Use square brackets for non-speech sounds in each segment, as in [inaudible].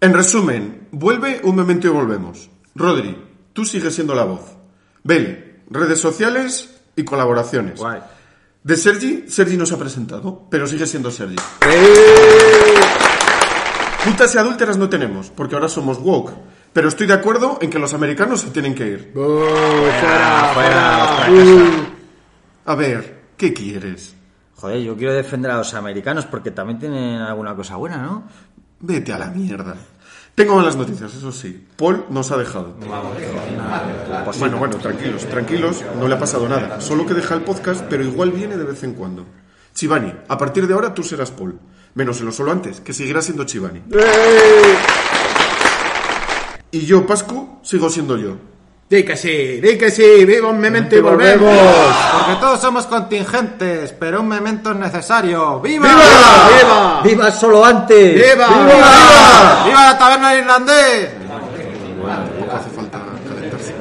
En resumen, vuelve un momento y volvemos. Rodri, tú sigues siendo la voz. Beli, redes sociales y colaboraciones. Guay. De Sergi, Sergi nos ha presentado, pero sigue siendo Sergi. Putas y adúlteras no tenemos, porque ahora somos woke. Pero estoy de acuerdo en que los americanos se tienen que ir. fuera, fuera. A ver, ¿qué quieres? Joder, yo quiero defender a los americanos porque también tienen alguna cosa buena, ¿no? Vete a la mierda. Tengo malas noticias, eso sí. Paul nos ha dejado. Bueno, bueno, tranquilos, tranquilos, no le ha pasado nada. Solo que deja el podcast, pero igual viene de vez en cuando. Chivani, a partir de ahora tú serás Paul. Menos en lo solo antes, que seguirá siendo Chivani. Y yo, Pascu, sigo siendo yo. Di que sí, di que sí, viva un memento y volvemos. Porque todos somos contingentes, pero un memento es necesario. ¡Viva! ¡Viva! ¡Viva solo antes! ¡Viva! ¡Viva! ¡Viva la taberna del irlandés! Tampoco hace falta calentarse.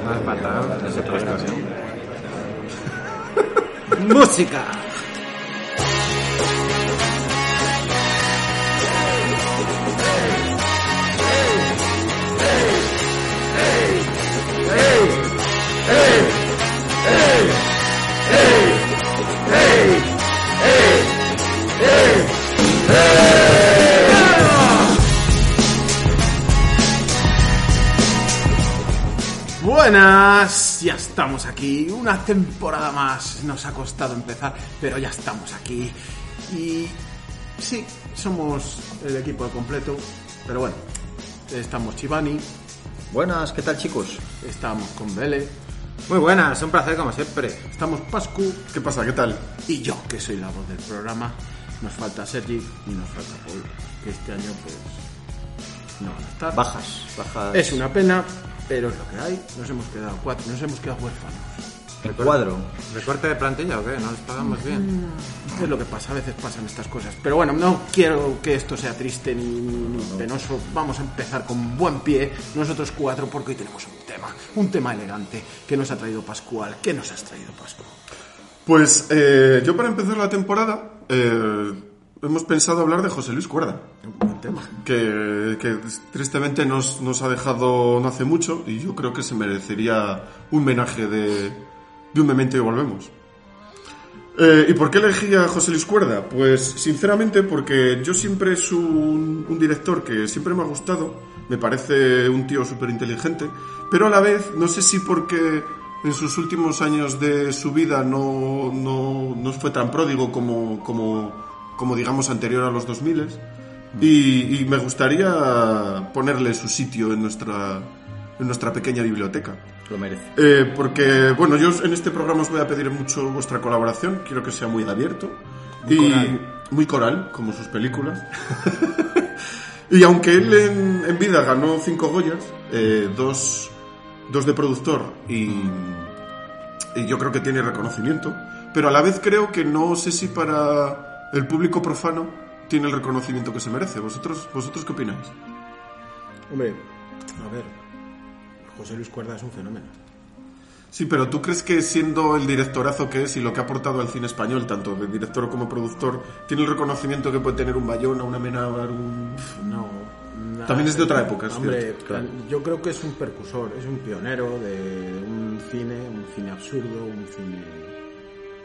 ¡Música! Buenas, ya estamos aquí. Una temporada más. Nos ha costado empezar, pero ya estamos aquí. Y sí, somos el equipo completo. Pero bueno, estamos Chivani, Buenas, ¿qué tal chicos? estamos con Bele, Muy buenas, un placer como siempre. estamos Pascu ¿Qué pasa? ¿Qué tal? y yo, que soy la voz del programa. Nos falta Sergi y nos falta Paul, que este año pues no van a estar. Bajas, bajas. Es una pena, pero es lo que hay. Nos hemos quedado cuatro, nos hemos quedado huérfanos. El cuadro. ¿Recorte de plantilla o qué? ¿No les pagamos bien? Es lo que pasa, a veces pasan estas cosas. Pero bueno, no quiero que esto sea triste ni, ni- ni penoso. Vamos a empezar con buen pie, nosotros cuatro, porque hoy tenemos un tema, un tema elegante que nos ha traído Pascual. ¿Qué nos has traído, Pascual? Pues eh, yo para empezar la temporada eh, hemos pensado hablar de José Luis Cuerda, Un buen tema. que, que tristemente nos, nos ha dejado no hace mucho y yo creo que se merecería un homenaje de, de un memento y volvemos. Eh, ¿Y por qué elegí a José Luis Cuerda? Pues sinceramente porque yo siempre es un, un director que siempre me ha gustado, me parece un tío súper inteligente, pero a la vez no sé si porque en sus últimos años de su vida no, no, no fue tan pródigo como, como, como digamos anterior a los 2000 y, y me gustaría ponerle su sitio en nuestra, en nuestra pequeña biblioteca. Lo merece. Eh, porque, bueno, yo en este programa os voy a pedir mucho vuestra colaboración. Quiero que sea muy abierto. y muy coral, como sus películas. [laughs] y aunque él en, en vida ganó cinco Goyas, eh, dos, dos de productor y, y yo creo que tiene reconocimiento, pero a la vez creo que no sé si para el público profano tiene el reconocimiento que se merece. ¿Vosotros, vosotros qué opináis? Hombre, a ver, José Luis Cuerda es un fenómeno. Sí, pero ¿tú crees que siendo el directorazo que es y lo que ha aportado al cine español, tanto de director como productor, tiene el reconocimiento que puede tener un Bayona, un Amenábar, un... No. nada. También es de otra época, es Hombre, cierto, claro. yo creo que es un percusor, es un pionero de un cine, un cine absurdo, un cine.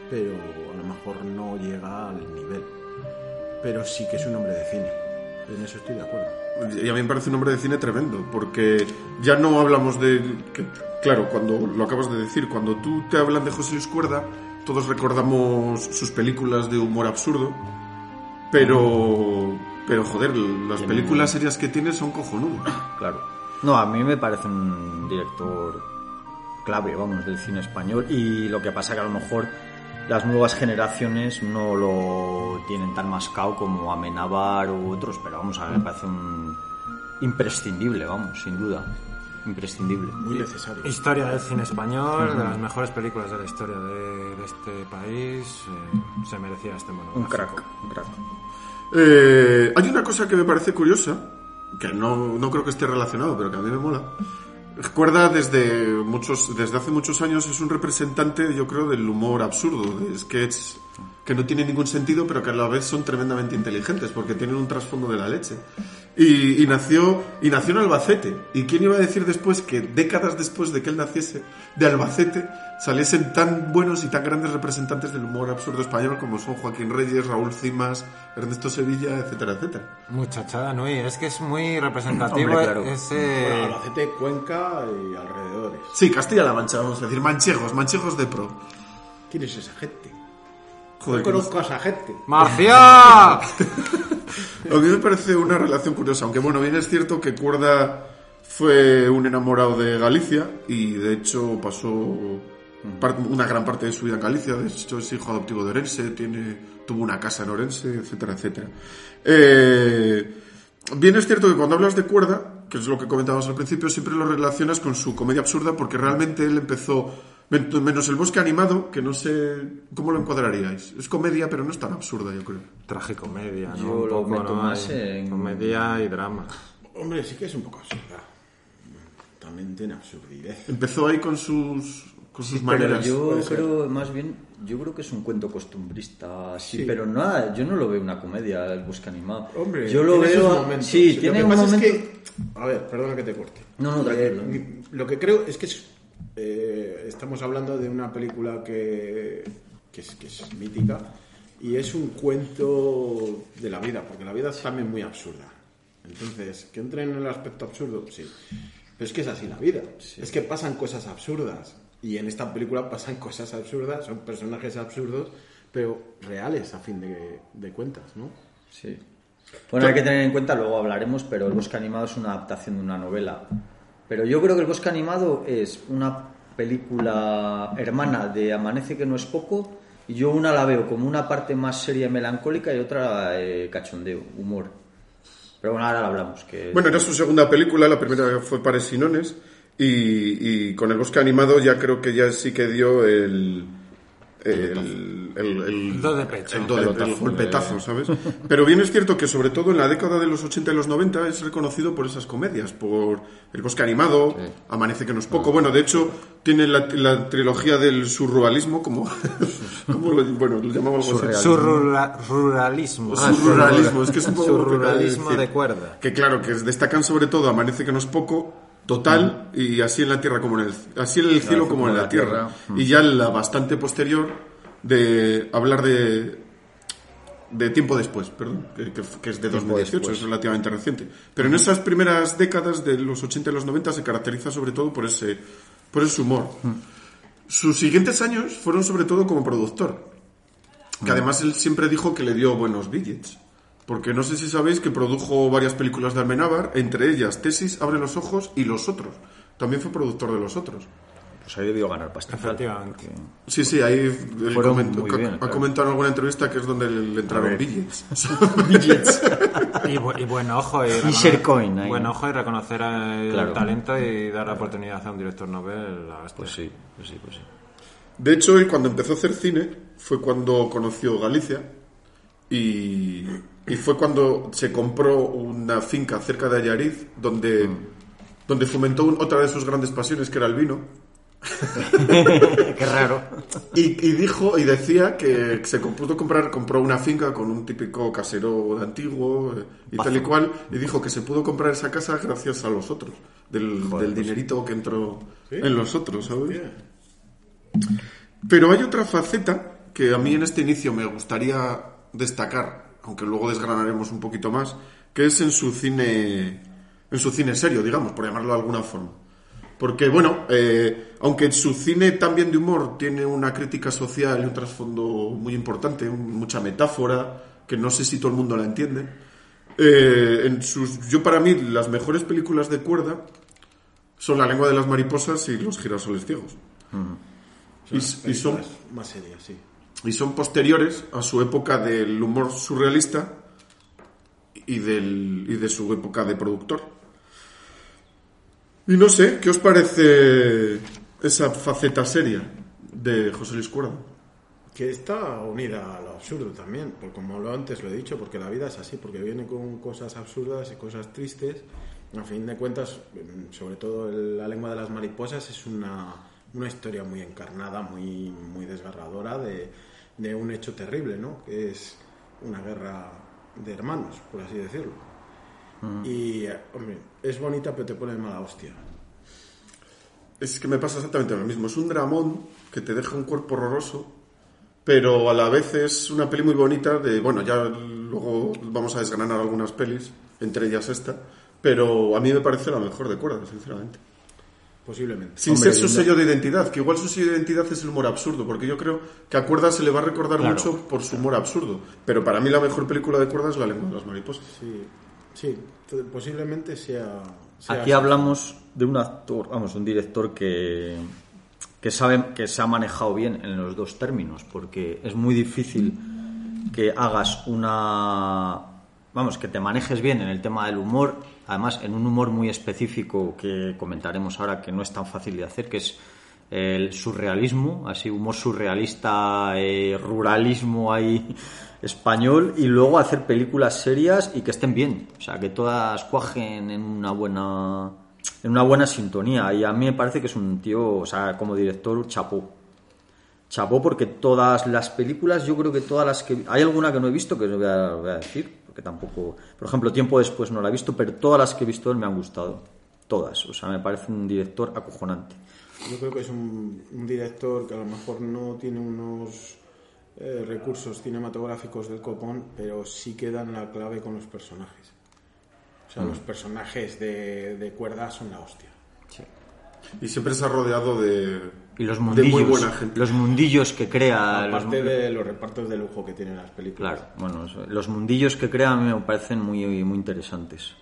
Pero a lo mejor no llega al nivel. Pero sí que es un hombre de cine. En eso estoy de acuerdo. Y a mí me parece un hombre de cine tremendo, porque ya no hablamos de... que, claro, cuando lo acabas de decir, cuando tú te hablan de José Luis Cuerda, todos recordamos sus películas de humor absurdo, pero... Pero joder, las películas serias que tiene son cojonudas. Claro. No, a mí me parece un director clave, vamos, del cine español. Y lo que pasa que a lo mejor las nuevas generaciones no lo tienen tan mascado como Amenábar u otros, pero vamos, a mí me parece un, imprescindible, vamos, sin duda. Imprescindible. Muy necesario. Historia del cine español, de las mejores películas de la historia de, de este país. eh, se merecía este monográfico. Un crack, un crack. Eh, hay una cosa que me parece curiosa, que no, no creo que esté relacionado, pero que a mí me mola. Recuerda desde muchos, desde hace muchos años es un representante, yo creo, del humor absurdo, de sketches que no tienen ningún sentido, pero que a la vez son tremendamente inteligentes, porque tienen un trasfondo de la leche. Y, y nació, y nació en Albacete. ¿Y quién iba a decir después que décadas después de que él naciese, de Albacete, saliesen tan buenos y tan grandes representantes del humor absurdo español como son Joaquín Reyes, Raúl Cimas, Ernesto Sevilla, etcétera, etcétera? Muchachada Nui, es que es muy representativo Hombre, claro. ese... Bueno, Albacete, Cuenca y alrededores. Sí, Castilla-La Mancha, vamos a decir, manchegos, manchegos de pro. ¿Quién es esa gente? Joder, no conozco a esa gente. ¡Mafia! [laughs] A mí me parece una relación curiosa, aunque bueno, bien es cierto que Cuerda fue un enamorado de Galicia y de hecho pasó una gran parte de su vida en Galicia, de hecho es hijo adoptivo de Orense, tiene, tuvo una casa en Orense, etcétera, etcétera. Eh, bien es cierto que cuando hablas de Cuerda, que es lo que comentábamos al principio, siempre lo relacionas con su comedia absurda porque realmente él empezó, menos el bosque animado, que no sé cómo lo encuadraríais. Es comedia, pero no es tan absurda, yo creo. Tragicomedia, ¿no? Yo Un lo poco, meto ¿no? más en- Comedia y drama. Hombre, sí que es un poco absurda. También tiene absurdidez. Empezó ahí con sus, con sus Pero maneras. yo puede ser. creo, más bien, yo creo que es un cuento costumbrista, sí, Sí. pero nada, yo no lo veo una comedia, el bosque animado. Hombre, yo lo tiene veo, sus a- momentos. sí, Lo tiene que un pasa momento. es que- a ver, perdona que te corte. No, no, tranquilo. Eh, lo que creo es que es, eh, estamos hablando de una película que, que, es, que es mítica y es un cuento de la vida, porque la vida es también muy absurda. Entonces, que entre en el aspecto absurdo, sí. Pero es que es así la vida. Es que pasan cosas absurdas. Y en esta película pasan cosas absurdas, son personajes absurdos, pero reales a fin de, de cuentas, ¿no? Sí. Bueno, hay que tener en cuenta, luego hablaremos, pero el bosque animado es una adaptación de una novela. Pero yo creo que el bosque animado es una película hermana de Amanece que no es poco, y yo una la veo como una parte más seria y melancólica y otra eh, cachondeo, humor. Pero bueno, ahora la hablamos. Que Bueno, era su segunda película, la primera fue Pares Sinones, y, y con el bosque animado ya creo que ya sí que dio el... El, el, el- Do de pecho. el do de- Pelotazo. el golpetazo, ¿sabes? [laughs] Pero bien es cierto que sobre todo en la década de los 80 y los 90 es reconocido por esas comedias, por El bosque animado, Amanece que no es poco. Bueno, de hecho, tiene la, la trilogía del surrealismo, como, [laughs] como lo, bueno, lo llamamos algo así. Su rura- ruralismo. Surrealismo, es que es un poco Su complicado de ruralismo decir. de cuerda. Que claro, que destacan sobre todo Amanece que no es poco, total, y así en la tierra como en el así en el cielo como en la tierra. Y ya la bastante posterior de hablar de de tiempo después, perdón, que, es de 2018, después. es relativamente reciente. Pero en esas primeras décadas de los 80 y los 90 se caracteriza sobre todo por ese por ese humor. Sus siguientes años fueron sobre todo como productor. Que además él siempre dijo que le dio buenos billets. Porque no sé si sabéis que produjo varias películas de Almenábar, entre ellas Tesis, Abre los Ojos y Los Otros. También fue productor de Los Otros. Pues ahí debió ganar pasta. Efectivamente. Sí, sí, ahí comentó, bien, ha claro. comentado en alguna entrevista que es donde le entraron ver. [laughs] billets. Y, bu- y buen ojo. Y [laughs] Coin ahí. Buen ojo y reconocer el Claro. talento y dar la oportunidad a un director novel. La hostia. Pues sí, pues sí, pues sí. De hecho, él cuando empezó a hacer cine fue cuando conoció Galicia y, y fue cuando se compró una finca cerca de Ayariz donde, donde fomentó un- otra de sus grandes pasiones que era el vino. [laughs] Qué raro. Y, y dijo y decía que se pudo comprar, compró una finca con un típico casero de antiguo y tal y cual, y dijo que se pudo comprar esa casa gracias a los otros, del, del dinerito que entró en los otros, ¿sabes? Pero hay otra faceta que a mí en este inicio me gustaría destacar, aunque luego desgranaremos un poquito más, que es en su cine, en su cine serio, digamos, por llamarlo de alguna forma. Porque, bueno, eh, aunque su cine también de humor tiene una crítica social y un trasfondo muy importante, un- mucha metáfora, que no sé si todo el mundo la entiende, eh, en sus, yo para mí las mejores películas de cuerda son La lengua de las mariposas y Los girasoles ciegos. Y, y son, más serias, sí. Y son posteriores a su época del humor surrealista y, del, y de su época de productor. Y no sé, ¿qué os parece esa faceta seria de José Luis Cuerda? Que está unida a lo absurdo también, porque como lo antes lo he dicho, porque la vida es así, porque viene con cosas absurdas y cosas tristes. A fin de cuentas, sobre todo la lengua de las mariposas es una, una historia muy encarnada, muy, muy desgarradora de, de un hecho terrible, ¿no? Que es una guerra de hermanos, por así decirlo. Y, hombre, es bonita, pero te pone mala hostia. Es que me pasa exactamente lo mismo. Es un dramón que te deja un cuerpo horroroso, pero a la vez es una peli muy bonita de, bueno, ya luego vamos a desgranar algunas pelis, entre ellas esta, pero a mí me parece la mejor de cuerda, sinceramente. Posiblemente. Sin Hombre, ser su sello de identidad, que igual su sello de identidad es el humor absurdo, porque yo creo que a Cuerda se le va a recordar Claro. mucho por su humor absurdo, pero para mí la mejor película de Cuerda es La lengua de las mariposas. Sí, sí, posiblemente sea... sea Aquí así. hablamos de un actor, vamos, un director que, que sabe que se ha manejado bien en los dos términos, porque es muy difícil que hagas una, vamos, que te manejes bien en el tema del humor, además en un humor muy específico que comentaremos ahora que no es tan fácil de hacer, que es el surrealismo, así humor surrealista, eh, ruralismo ahí [laughs] español y luego hacer películas serias y que estén bien, o sea, que todas cuajen en una buena en una buena sintonía. Y a mí me parece que es un tío, o sea, como director chapó. Chapó porque todas las películas, yo creo que todas las que hay alguna que no he visto que os voy a, voy a decir, porque tampoco, por ejemplo, tiempo después no la he visto, pero todas las que he visto él me han gustado. Todas, o sea, me parece un director acojonante. Yo creo que es un, un director que a lo mejor no tiene unos eh, recursos cinematográficos del copón, pero sí que dan la clave con los personajes. O sea, los personajes de, de cuerda son la hostia. Y siempre se ha rodeado de, Y los de mundillos, muy buena gente. los mundillos que crea, los- Aparte de los repartos de lujo que tienen las películas. claro, bueno, los mundillos que crea a mí me parecen muy muy interesantes,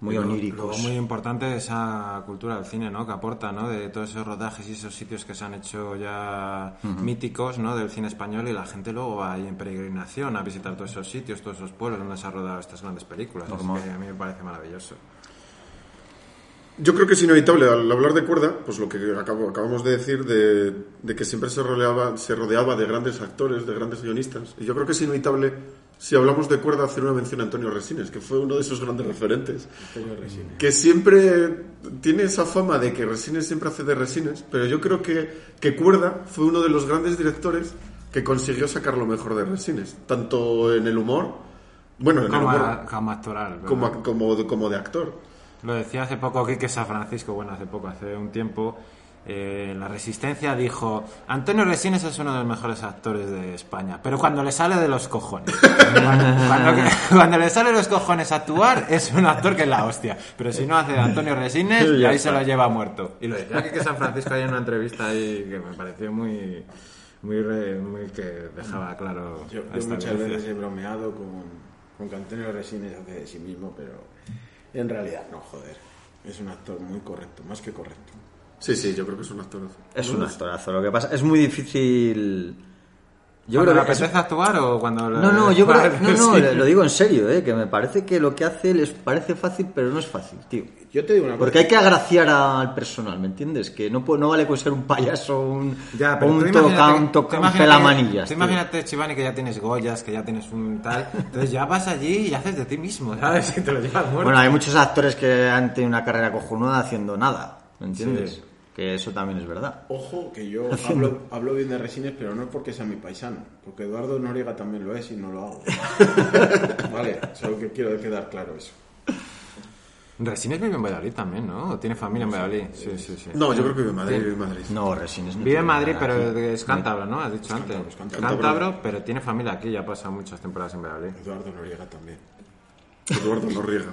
muy oníricos. Luego muy importante esa cultura del cine, ¿no? Que aporta, ¿no? De todos esos rodajes y esos sitios que se han hecho ya míticos, ¿no? Del cine español y la gente luego va ahí en peregrinación a visitar todos esos sitios, todos esos pueblos donde se han rodado estas grandes películas. Que a mí me parece maravilloso. Yo creo que es inevitable al hablar de cuerda, pues lo que acabo- acabamos de decir, de, de que siempre se rodeaba, se rodeaba de grandes actores, de grandes guionistas. Y yo creo que es inevitable, si hablamos de cuerda, hacer una mención a Antonio Resines, que fue uno de esos grandes referentes. Antonio Resines. Que siempre tiene esa fama de que Resines siempre hace de Resines, pero yo creo que, que Cuerda fue uno de los grandes directores que consiguió sacar lo mejor de Resines, tanto en el humor, bueno, en el Como, humor, como actoral. como, como, como de actor. Lo decía hace poco Quique San Francisco, bueno, hace poco, hace un tiempo, eh, La Resistencia dijo, Antonio Resines es uno de los mejores actores de España, pero cuando le sale de los cojones. [laughs] cuando, le sale de los cojones actuar, es un actor que es la hostia. Pero si no hace de Antonio Resines, ya ahí se lo lleva muerto. Y lo decía Quique San Francisco ahí en una entrevista ahí que me pareció muy... Muy, re- muy que dejaba claro Yo, muchas veces he bromeado con, con que Antonio Resines hace de sí mismo, pero en realidad no, joder. Es un actor muy correcto, más que correcto. Sí, sí, yo creo que es un actor. Es un actorazo. Lo que pasa es muy difícil. Yo ¿Cuando creo que es- apetece actuar o cuando... No, no, yo [laughs] creo, no, no, Sí. lo digo en serio, eh, que me parece que lo que hace les parece fácil, pero no es fácil, tío. Yo te digo una Porque cosa. hay que agraciar al personal, ¿me entiendes? Que no, puede- no vale con ser un payaso un, Ya, pero un toca, pelamanillas. tú imagínate, Chivani, que ya tienes Goyas, que ya tienes un tal. Entonces ya vas allí y haces de ti mismo, ¿sabes? [laughs] Y te lo llevas muerto. Bueno, hay muchos actores que han tenido una carrera cojonuda haciendo nada, ¿me entiendes? Sí. Que eso también es verdad. Ojo, que yo [laughs] hablo, hablo bien de Resines, pero no es porque sea mi paisano. Porque Eduardo Noriega también lo es y no lo hago. [laughs] vale, solo que quiero quedar claro eso. Resines vive en Valladolid también, ¿no? ¿O tiene familia en Valladolid? Sí, sí, sí. No, yo creo que vive en Madrid, vive en Madrid. No, Resines no Vive en Madrid, pero aquí. es cántabro, ¿no? Has dicho antes. cántabro, es cántabro. Cántabro, pero tiene familia aquí, ya pasa muchas temporadas en Valladolid. Eduardo Noriega también. Eduardo Norriega.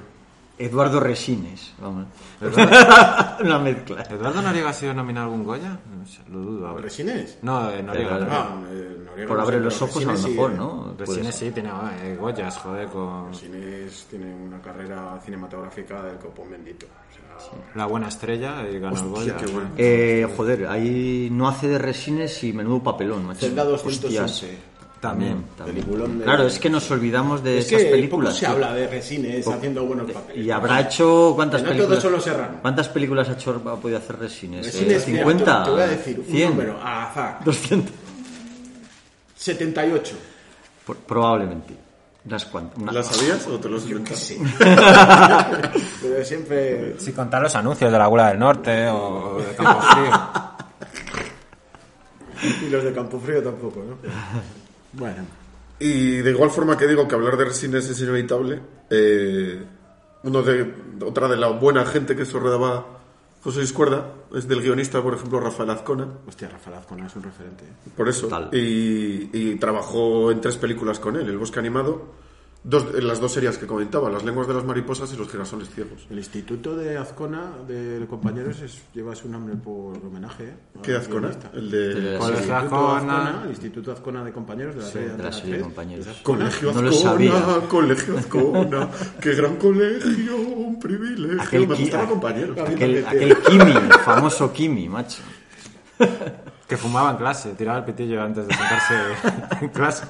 Eduardo Resines, vamos. ¿Eduardo, [laughs] Una mezcla. ¿Eduardo Noriega ha sido nominado a algún Goya? No sé, lo dudo ahora. ¿Resines? No, eh, Noriega. Pero- no. Eh, Noriega Por no abrir los ojos a lo Resines sí, mejor, eh. ¿no? Resines sí tiene eh, Goyas, joder, con Resines tiene una carrera cinematográfica del copón bendito. O sea, La Buena Estrella y ganó el Hostia, Goya. qué bueno. Eh, joder, ahí no hace de resines y menudo papelón. macho. Celda Hostias. 211. También, también. Peliculón de- Claro, es que nos olvidamos de Es esas que películas. poco se tío. habla de Resines haciendo buenos papeles. Y habrá hecho cuántas no películas. todos son los serranos. ¿Cuántas películas ha hecho ha podido hacer Resines? Resines, Eh, mira, 50, te voy a decir un 100, número al azar. 200. 78. Por- probablemente. Unas cuantas. una- ¿Las sabías o te los inventas? [laughs] Pero siempre... Si contar los anuncios de la Gula del Norte o de Campo Frío. [laughs] Y los de Campofrío tampoco, ¿no? [laughs] Bueno. Y de igual forma que digo que hablar de Resines es inevitable, eh, uno de, otra de la buena gente que eso redaba José Luis Cuerda es del guionista, por ejemplo, Rafael Azcona, Hostia, Rafael Azcona es un referente. ¿eh? por eso. Y, y trabajó en tres películas con él, El Bosque Animado, dos, en las dos series que comentaba, Las Lenguas de las Mariposas y Los Girasoles Ciegos. El instituto de Azcona de compañeros es- lleva su nombre por homenaje. ¿eh? ¿Qué Azcona? El de... El de la El Colegio Azcona. Azcona, el Instituto Azcona de compañeros de la serie de la serie 3. Compañeros. Colegio No lo Azcona, sabía. Colegio Azcona, qué gran colegio, un privilegio. Aquel, Me gustaba compañeros. aquel, aquel Kimi, famoso Kimi, macho. Que fumaba en clase, tiraba el pitillo antes de sentarse en clase.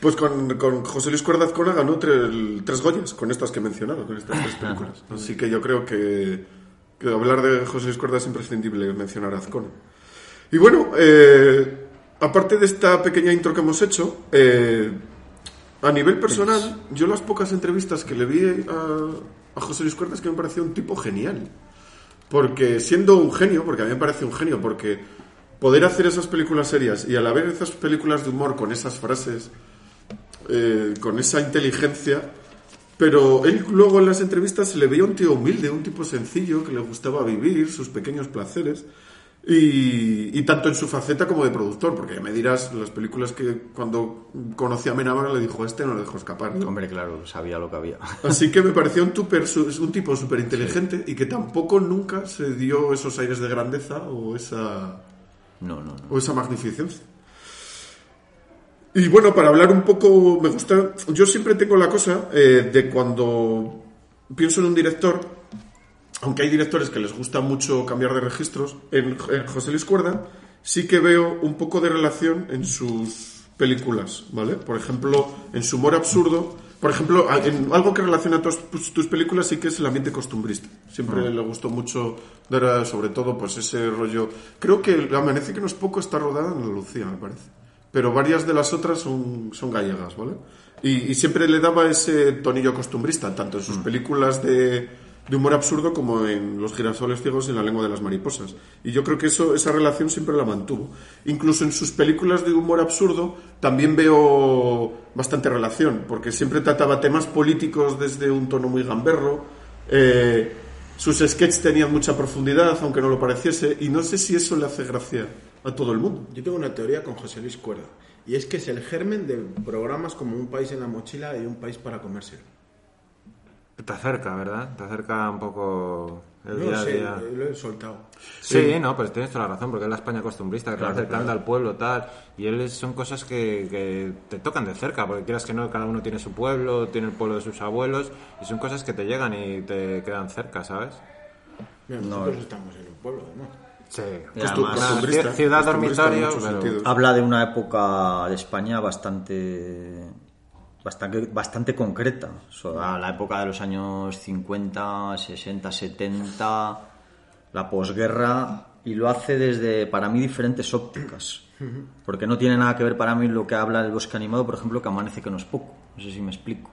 Pues con, con José Luis Cuerda Azcona ganó tre- tres Goyas con estas que he mencionado, con estas tres películas. Así que yo creo que, que hablar de José Luis Cuerda es imprescindible mencionar a Azcona. Y bueno, eh, aparte de esta pequeña intro que hemos hecho, eh, a nivel personal, yo las pocas entrevistas que le vi a, a José Luis Cuerda es que me pareció un tipo genial. Porque siendo un genio, porque a mí me parece un genio, porque poder hacer esas películas serias y a la vez esas películas de humor con esas frases, eh, con esa inteligencia, pero él luego en las entrevistas se le veía un tío humilde, un tipo sencillo, que le gustaba vivir, sus pequeños placeres, y, y tanto en su faceta como de productor, porque ya me dirás, las películas que cuando conocí a Menabar le dijo, este no le dejo escapar. ¿no? Hombre, claro, sabía lo que había. [laughs] Así que me pareció un, tuper- su- un tipo súper inteligente y que tampoco nunca se dio esos aires de grandeza o esa, No, no, no. o esa magnificencia. Y bueno, para hablar un poco, me gusta, yo siempre tengo la cosa eh, de cuando pienso en un director, aunque hay directores que les gusta mucho cambiar de registros, en, en José Luis Cuerda sí que veo un poco de relación en sus películas, ¿vale? Por ejemplo, en su humor absurdo, por ejemplo, a- en algo que relaciona tus, tus- tus películas sí que es el ambiente costumbrista. Siempre le gustó mucho a- sobre todo pues ese rollo. Creo que Amanece que no es poco está rodada en Andalucía, me parece. Pero varias de las otras son, son gallegas, ¿vale? Y, y siempre le daba ese tonillo costumbrista, tanto en sus películas de, de humor absurdo como en Los girasoles ciegos y en La lengua de las mariposas. Y yo creo que eso, esa relación siempre la mantuvo. Incluso en sus películas de humor absurdo también veo bastante relación, porque siempre trataba temas políticos desde un tono muy gamberro. eh, sus sketches tenían mucha profundidad, aunque no lo pareciese, y no sé si eso le hace gracia a todo el mundo. Yo tengo una teoría con José Luis Cuerda. Y es que es el germen de programas como Un país en la mochila y Un país para comérselo. Te acerca, ¿verdad? Te acerca un poco el No día sé, día. lo he soltado. Sí, no, pues tienes toda la razón, porque es la España costumbrista que te Claro, acercando claro. al pueblo, tal. Y él es- son cosas que, que te tocan de cerca, porque quieras que no, cada uno tiene su pueblo, tiene el pueblo de sus abuelos, y son cosas que te llegan y te quedan cerca, ¿sabes? Mira, nosotros estamos en un pueblo, ¿no? Sí. Además, ciudad en dormitorio, pero- habla de una época de España bastante bastante, bastante concreta. O sea, la época de los años 50, 60, 70, la posguerra, y lo hace desde, para mí, diferentes ópticas. Porque no tiene nada que ver para mí lo que habla el bosque animado, por ejemplo, que amanece que no es poco. No sé si me explico.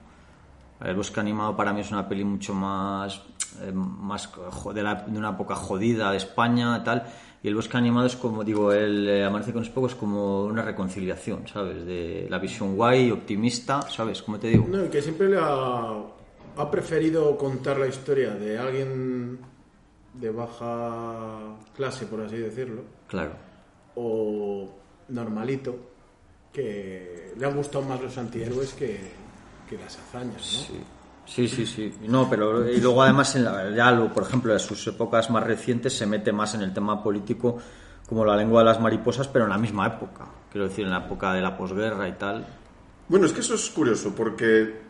El bosque animado para mí es una peli mucho más, eh, más de, la- de una época jodida de España tal y el bosque animado es como digo el eh, amanece con los pocos es como una reconciliación sabes de la visión guay optimista sabes cómo te digo No, y que siempre le ha, ha preferido contar la historia de alguien de baja clase, por así decirlo, claro. o normalito, que le han gustado más los antihéroes que, que las hazañas, ¿no? sí sí sí sí. No pero y luego además en la, ya lo, por ejemplo en sus épocas más recientes se mete más en el tema político como la lengua de las mariposas pero en la misma época. Quiero decir en la época de la posguerra y tal. Bueno, es que eso es curioso porque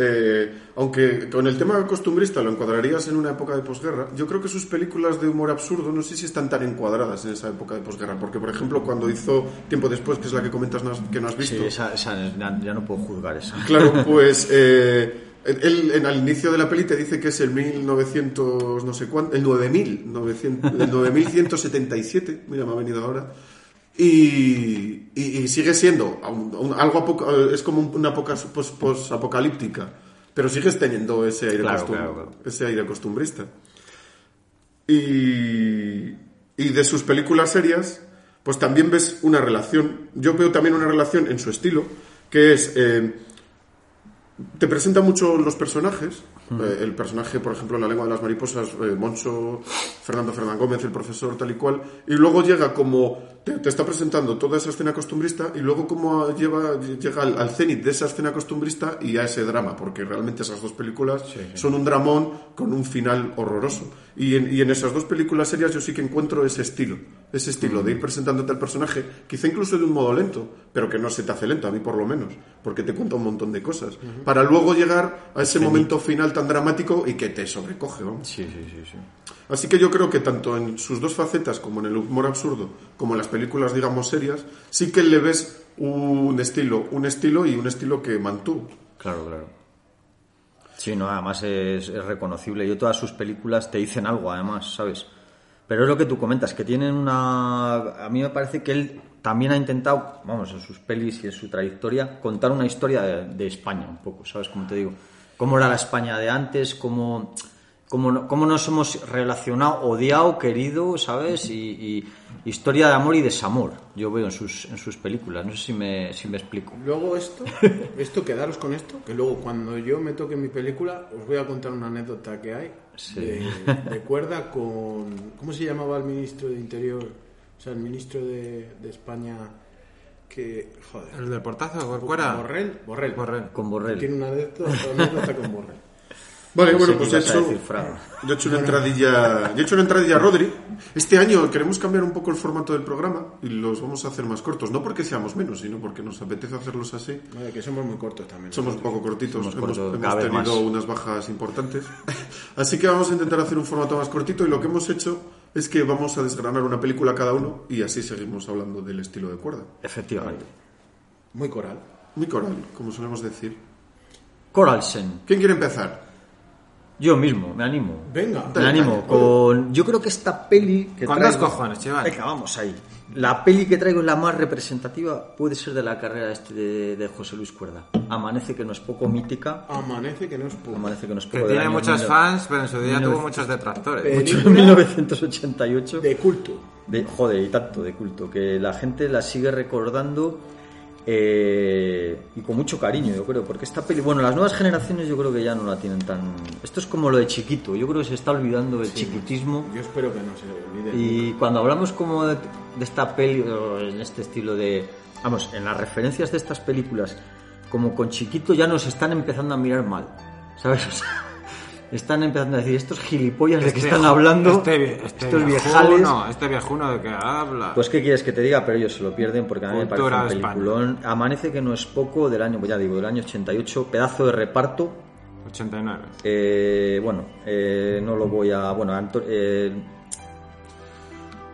eh, aunque con el tema costumbrista lo encuadrarías en una época de posguerra, yo creo que sus películas de humor absurdo no sé si están tan encuadradas en esa época de posguerra, porque por ejemplo cuando hizo Tiempo después, que es la que comentas que no has visto, Sí, esa, ya no puedo juzgar esa. Claro, pues eh, él en, al inicio de la peli te dice que es el 1900, no sé cuánto, el 9900, el 9177, mira, me ha venido ahora. Y, y- y sigue siendo un- un- algo es como una época pos- posapocalíptica, pero sigues teniendo ese aire, Claro, costum- claro, claro. ese aire costumbrista. Y, y de sus películas serias, pues también ves una relación. Yo veo también una relación en su estilo, que es. eh, te presenta mucho los personajes. Eh, el personaje, por ejemplo, en La lengua de las mariposas, eh, Moncho, Fernando Fernán Gómez, el profesor, tal y cual. Y luego llega como. Te, te está presentando toda esa escena costumbrista y luego como lleva, llega al, al cenit de esa escena costumbrista y a ese drama, porque realmente esas dos películas son un dramón con un final horroroso. Y en, y en esas dos películas serias yo sí que encuentro ese estilo, ese estilo de ir presentándote al personaje, quizá incluso de un modo lento, pero que no se te hace lento, a mí por lo menos, porque te cuenta un montón de cosas, para luego llegar a ese momento final tan dramático y que te sobrecoge, vamos. Sí, sí, sí, sí. Así que yo creo que tanto en sus dos facetas, como en el humor absurdo, como en las películas, digamos, serias, sí que le ves un estilo, un estilo y un estilo que mantuvo. Claro, claro. Sí, no, además es, es reconocible. Yo todas sus películas te dicen algo, además, ¿sabes? Pero es lo que tú comentas, que tienen una... A mí me parece que él también ha intentado, vamos, en sus pelis y en su trayectoria, contar una historia de, de España un poco, ¿sabes? Como te digo, cómo era la España de antes, cómo, cómo, no- cómo nos hemos relacionado, odiado, querido, ¿sabes? Y, y historia de amor y desamor, yo veo en sus, en sus películas. No sé si me, si me explico. Luego esto, [laughs] esto quedaros con esto, que luego cuando yo me toque mi película os voy a contar una anécdota que hay Sí. de, de [laughs] cuerda con... ¿Cómo se llamaba el ministro de Interior? O sea, el ministro de, de España que... Joder. ¿El del portazo? ¿Cuera? Borrell. Borrell. Borrell. Con Borrell. Tiene una anécdota, una anécdota con Borrell. Vale, Pensé bueno, pues he hecho, yo he hecho una entradilla, yo he hecho una entradilla a Rodri. Este año queremos cambiar un poco el formato del programa y los vamos a hacer más cortos, no porque seamos menos, sino porque nos apetece hacerlos así. Vale, que somos muy cortos también. Somos un poco cortitos, Somos hemos, cortos, hemos tenido más. unas bajas importantes. [laughs] Así que vamos a intentar hacer un formato más cortito y lo que hemos hecho es que vamos a desgranar una película cada uno y así seguimos hablando del estilo de cuerda. Efectivamente. Muy coral. Muy coral, como solemos decir. Coralsen. ¿Quién quiere empezar? Yo mismo, me animo. Venga. Me Dale, animo dale. con. Yo creo que esta peli. Que Con traigo- dos cojones, chaval. Venga, vamos ahí. La peli que traigo es la más representativa, puede ser de la carrera este de, de José Luis Cuerda. Amanece, que no es poco mítica. Amanece que no es poco. Amanece, que no es Que poco. del tiene muchos 19- fans, pero en su día tuvo 1900. muchos detractores. En Película 1988. De culto. De, joder, y tanto de culto, que la gente la sigue recordando eh, y con mucho cariño, yo creo, porque esta peli, bueno, las nuevas generaciones yo creo que ya no la tienen tan... Esto es como lo de chiquito, yo creo que se está olvidando del chiquitismo Yo espero que no se olvide. y cuando hablamos como de, de esta peli, o en este estilo de... Vamos, en las referencias de estas películas, como con chiquito ya nos están empezando a mirar mal, ¿sabes? O sea, están empezando a decir, estos gilipollas de que están hablando, Este, este estos viejales... viejuno, este viejuno de que habla. Pues qué quieres que te diga, pero ellos se lo pierden porque a mí me parece un España. peliculón. Amanece que no es poco del año, pues ya digo, del año 88, pedazo de reparto. 89. Eh, bueno, eh, no lo voy a. Bueno, Anto- eh,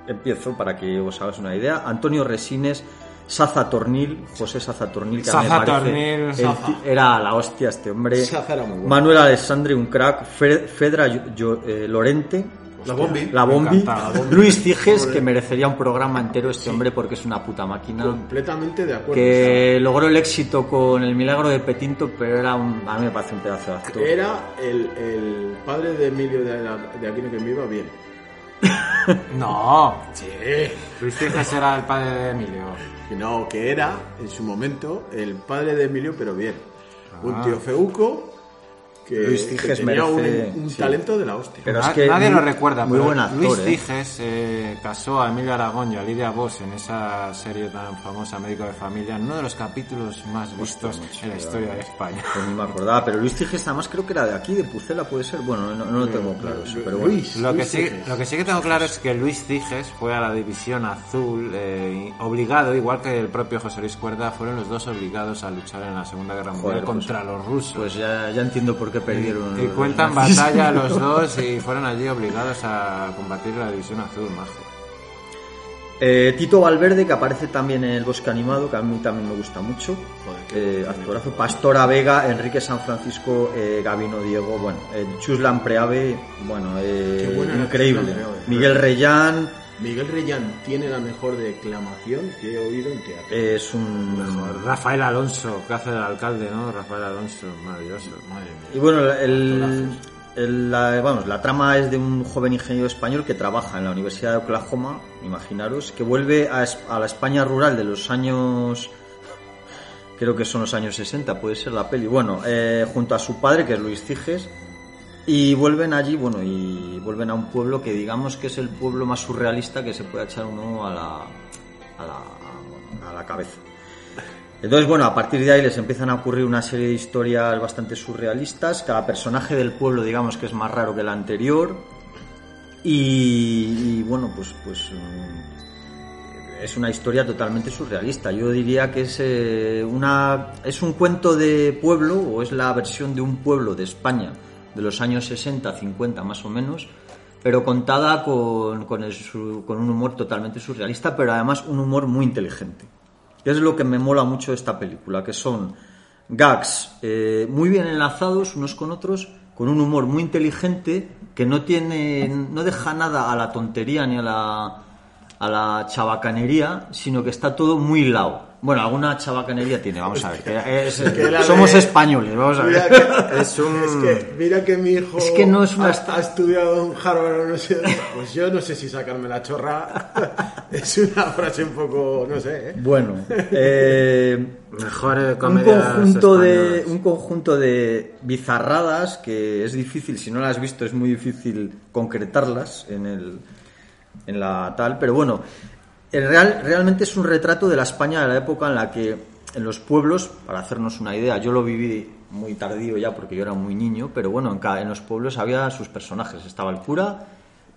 empiezo para que os hagáis una idea. Antonio Resines, Saza Tornil, José Saza Tornil, que a mí me Saza parece Tornil, el Saza. era la hostia este hombre. Saza era muy bueno. Manuel Alessandri, un crack. Fe- Fedra Yo- Yo- eh, Lorente. La Bombi. La Bombi, Luis Ciges, que merecería un programa entero este hombre porque es una puta máquina. Completamente de acuerdo. Que logró el éxito con el milagro de Petinto, pero era un, a mí me parece un pedazo de actor. Era el, el padre de Emilio de, la- de Aquino que me iba bien. [laughs] No, Sí. Luis Ciges era el padre de Emilio. No, que era en su momento el padre de Emilio, pero bien. Un tío feuco que, Luis que Cijes tenía merece- un, un sí. talento de la hostia. Pero Na- es que nadie muy- lo recuerda, muy pero buen actor, Luis ¿eh? Ciges eh, casó a Emilio Aragón y a Lidia Vos en esa serie tan famosa Médico de Familia, en uno de los capítulos más vistos en la historia de España. Pues ni me acordaba, pero Luis Tiges además creo que era de aquí, de Pucela puede ser. Bueno, no, no lo tengo claro eso, pero bueno. Luis, Lo que, Luis sí, Ciges. lo que sí que tengo claro es que Luis Ciges fue a la División Azul eh, obligado, igual que el propio José Luis Cuerda, fueron los dos obligados a luchar en la Segunda Guerra Mundial Joder, pues- contra los rusos. Pues ya, ya entiendo por qué perdieron. y cuentan nazis. [laughs] batalla los dos y fueron allí obligados a combatir la División Azul, majo. Eh, Tito Valverde, que aparece también en El Bosque Animado, que a mí también me gusta mucho. Joder, Eh, actorazo. Pastora Vega, Enrique San Francisco, eh, Gabino Diego, bueno, eh, Chuslan Preave, bueno, eh, increíble. Chuslan Preave. Miguel Reyán, Miguel Reyán tiene la mejor declamación que he oído en teatro. es un. Rafael Alonso, que hace el alcalde, ¿no? Rafael Alonso, maravilloso. Madre Y mía. bueno, el, el- la, vamos, la trama es de un joven ingeniero español que trabaja en la Universidad de Oklahoma, imaginaros, que vuelve a, a la España rural de los años, creo que son los años 60, puede ser la peli, bueno, eh, junto a su padre, que es Luis Ciges, y vuelven allí, bueno, y vuelven a un pueblo que digamos que es el pueblo más surrealista que se puede echar uno a la, a la, a la cabeza. Entonces, bueno, a partir de ahí les empiezan a ocurrir una serie de historias bastante surrealistas. Cada personaje del pueblo, digamos que es más raro que el anterior. Y, bueno, pues, pues es una historia totalmente surrealista. Yo diría que es, eh, una, es un cuento de pueblo, o es la versión de un pueblo de España de los años 60, 50 más o menos, pero contada con, con, el con un humor totalmente surrealista, pero además un humor muy inteligente. Es lo que me mola mucho de esta película, que son gags eh, muy bien enlazados unos con otros, con un humor muy inteligente, que no tiene, no deja nada a la tontería ni a la, a la chabacanería, sino que está todo muy hilado. Bueno, alguna chabacanería tiene, vamos a ver. que es- que la somos de- españoles, vamos a Mira ver. que, [laughs] Es un- es que, mira que mi hijo Es que no es una ha, estudiado en Harvard o no sé. Pues yo no sé si sacarme la chorra. [laughs] es una frase un poco, no sé, ¿eh? Bueno, [laughs] eh, Mejor eh, un conjunto de un conjunto de bizarradas que es difícil si no las has visto es muy difícil concretarlas en el en la tal pero bueno el real realmente es un retrato de la España de la época en la que en los pueblos para hacernos una idea yo lo viví muy tardío ya porque yo era muy niño pero bueno en, cada- en los pueblos había sus personajes estaba el cura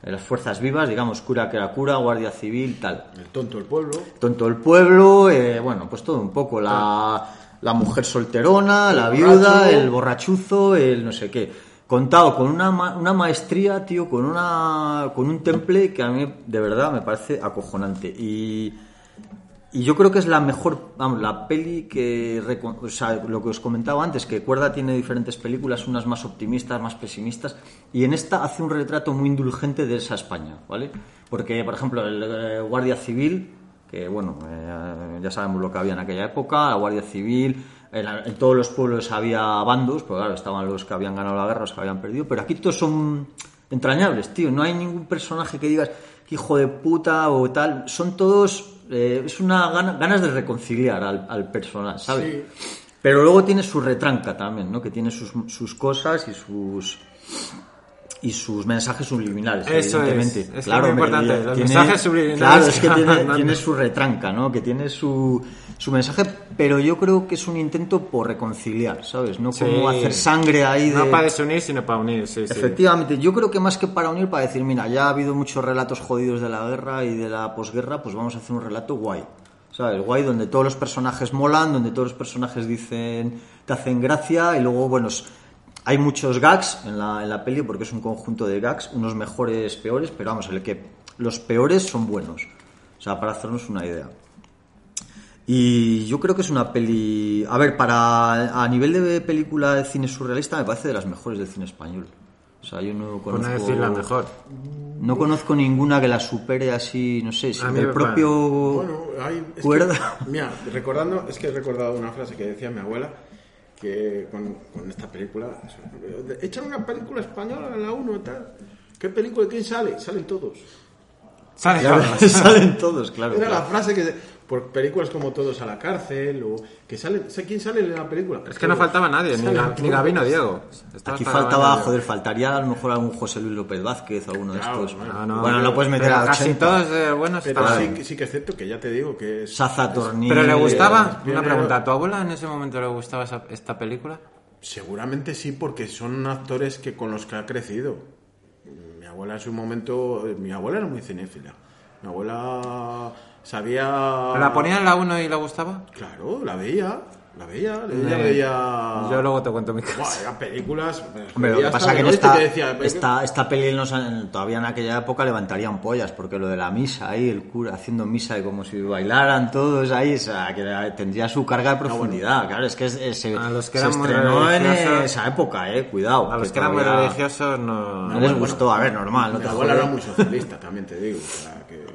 eh, las fuerzas vivas digamos cura que era cura guardia civil tal El tonto del pueblo. tonto el pueblo, eh, bueno, pues todo un poco. La, la mujer solterona, la viuda, borracho. el borrachuzo, el no sé qué. Contado con una, ma- una maestría, tío, con, una, con un temple que a mí de verdad me parece acojonante. Y, y yo creo que es la mejor, vamos, la peli que, o sea, lo que os comentaba antes, que Cuerda tiene diferentes películas, unas más optimistas, más pesimistas, y en esta hace un retrato muy indulgente de esa España, ¿vale? Porque, por ejemplo, el eh, Guardia Civil, que bueno, eh, ya sabemos lo que había en aquella época, la Guardia Civil, en, todos los pueblos había bandos, pues claro, estaban los que habían ganado la guerra, los que habían perdido, pero aquí todos son entrañables, tío, no hay ningún personaje que digas "Qué hijo de puta o tal, son todos, eh, es una gana- ganas de reconciliar al, al personaje, ¿sabes? Pero luego tiene su retranca también, ¿no? Que tiene sus, sus cosas y sus y sus mensajes subliminales, Eso es. evidentemente. Es claro, muy me- importante, los tiene- mensajes subliminales Claro, es que [laughs] tiene, su retranca, ¿no? Que tiene su, su mensaje, pero yo creo que es un intento por reconciliar, ¿sabes? No como Sí. hacer sangre ahí de... No para desunir, sino para unir, sí, sí. Efectivamente, yo creo que más que para unir, para decir, mira, ya ha habido muchos relatos jodidos de la guerra y de la posguerra, pues vamos a hacer un relato guay. ¿Sabes? Guay, donde todos los personajes molan, donde todos los personajes dicen, te hacen gracia y luego, bueno, hay muchos gags en la, en la peli porque es un conjunto de gags, unos mejores, peores, pero vamos, el que los peores son buenos. O sea, para hacernos una idea. Y yo creo que es una peli. A ver, para a nivel de película de cine surrealista me parece de las mejores del cine español. O sea, yo no conozco. no decir la mejor. No conozco ninguna que la supere así, no sé, si A mí del me propio. Bueno, hay, es que- mira, recordando, es que he recordado una frase que decía mi abuela que con, con esta película, echan una película española en la 1 tal. ¿Qué película? ¿Quién sale? Salen todos. Salen todos, [laughs] [laughs] claro. Era la claro. frase que por películas como Todos a la cárcel o que sale, ¿sé quién sale en la película? Es que no faltaba nadie, ni, ni Gabino Diego. Estaba Aquí faltaba, Gabino joder, faltaría a lo mejor algún José Luis López Vázquez o alguno de estos. bueno, No, no, bueno, no puedes meter a casi 80. todos de buenos Pero sí, sí que es cierto que ya te digo que es... Saza Tornil. Pero le gustaba, una pregunta, ¿a tu abuela en ese momento le gustaba esa- esta película? Seguramente sí, porque son actores que con los que ha crecido. Mi abuela en su momento... Mi abuela era muy cinéfila. Mi abuela sabía... ¿La ponía en la 1 y le gustaba? Claro, la veía. La veía. Eh, veía... Yo luego te cuento mi Buah, caso. eran películas... Hombre, lo que pasa que en esta, y te decía, esta, esta peli en los an- todavía en aquella época levantarían pollas, porque lo de la misa ahí, el cura haciendo misa y como si bailaran todos ahí, o sea, que tendría su carga de profundidad. Claro, es que se, A los que se eran muy estrenó en religiosos- esa época, eh, cuidado. A los que que eran muy religiosos no... No les gustó, a ver, normal, no Mi te abuela era muy socialista, también te digo. O sea, que...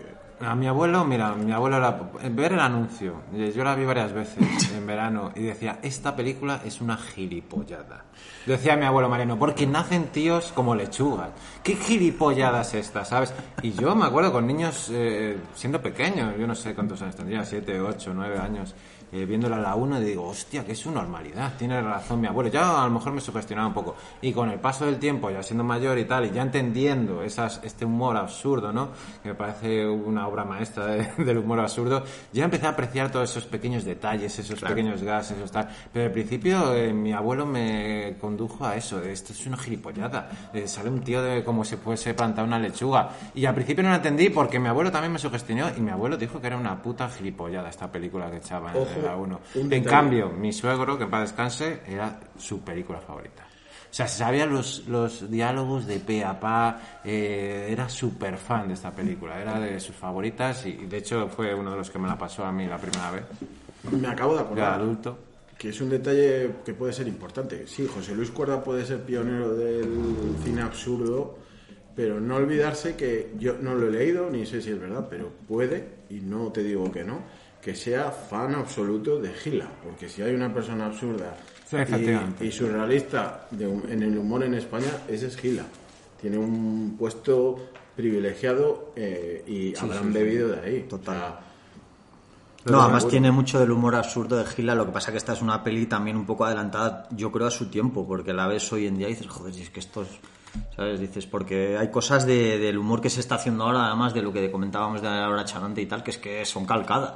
A mi abuelo, mira, mi abuelo era ver el anuncio. Yo la vi varias veces [laughs] en verano y decía, esta película es una gilipollada. Decía mi abuelo Mariano, porque nacen tíos como lechugas. ¿Qué gilipollada es esta, sabes? Y yo me acuerdo con niños eh, siendo pequeños, yo no sé cuántos años tendría, siete, ocho, nueve años, eh, viéndola a la una digo, hostia, que es su normalidad, tiene razón mi abuelo. Ya a lo mejor me sugestionaba un poco. Y con el paso del tiempo, ya siendo mayor y tal, y ya entendiendo esas, este humor absurdo, ¿no? Que me parece una obra maestra de- [laughs] del humor absurdo, ya empecé a apreciar todos esos pequeños detalles, esos pequeños gases, esos tal. Pero al principio eh, mi abuelo me condujo a eso, de, esto es una gilipollada. Eh, sale un tío de como si fuese plantar una lechuga. Y al principio no lo entendí porque mi abuelo también me sugestionó y mi abuelo dijo que era una puta gilipollada esta película que echaba en Ojo, la 1. un En cambio, mi suegro, que paz descanse, era su película favorita. O sea, se sabía los, los diálogos de pe a pa, eh, era súper fan de esta película, era de sus favoritas y de hecho fue uno de los que me la pasó a mí la primera vez, Me acabo de acordar. adulto. Que es un detalle que puede ser importante. Sí, José Luis Cuerda puede ser pionero del cine absurdo, pero no olvidarse que yo no lo he leído, ni sé si es verdad, pero puede, y no te digo que no, que sea fan absoluto de Gila. Porque si hay una persona absurda Sí, y, y surrealista de en el humor en España, ese es Gila. Tiene un puesto privilegiado eh, y habrán bebido de ahí. Total. O sea, No, además tiene mucho del humor absurdo de Gila, lo que pasa que esta es una peli también un poco adelantada, yo creo, a su tiempo, porque la ves hoy en día y dices, joder, si es que esto es... ¿Sabes? Dices, porque hay cosas de- del humor que se está haciendo ahora, además de lo que comentábamos de la hora charante y tal, que es que son calcadas.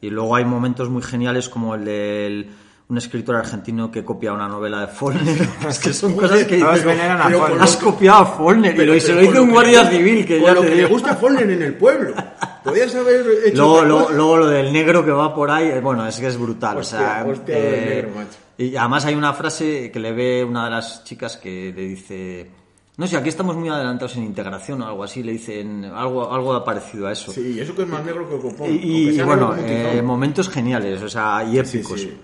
Y luego hay momentos muy geniales como el del un escritor argentino que copia una novela de Follner. [laughs] es que son cosas que dices, pero Follner. has copiado a Follner y se lo hizo un que- guardia civil que ya lo te que le gusta Follner en el pueblo. Podías haber hecho Luego, lo del negro que va por ahí, eh, bueno, es que es brutal. Hostia, o sea, hostia, eh, negro, macho. Y además hay una frase que le ve una de las chicas que le dice, no sé, aquí estamos muy adelantados en integración o algo así, le dicen algo, algo parecido a eso. Sí, y eso que es más negro que Copón. Y, y, bueno, eh, momentos geniales, o sea, y épicos. sí.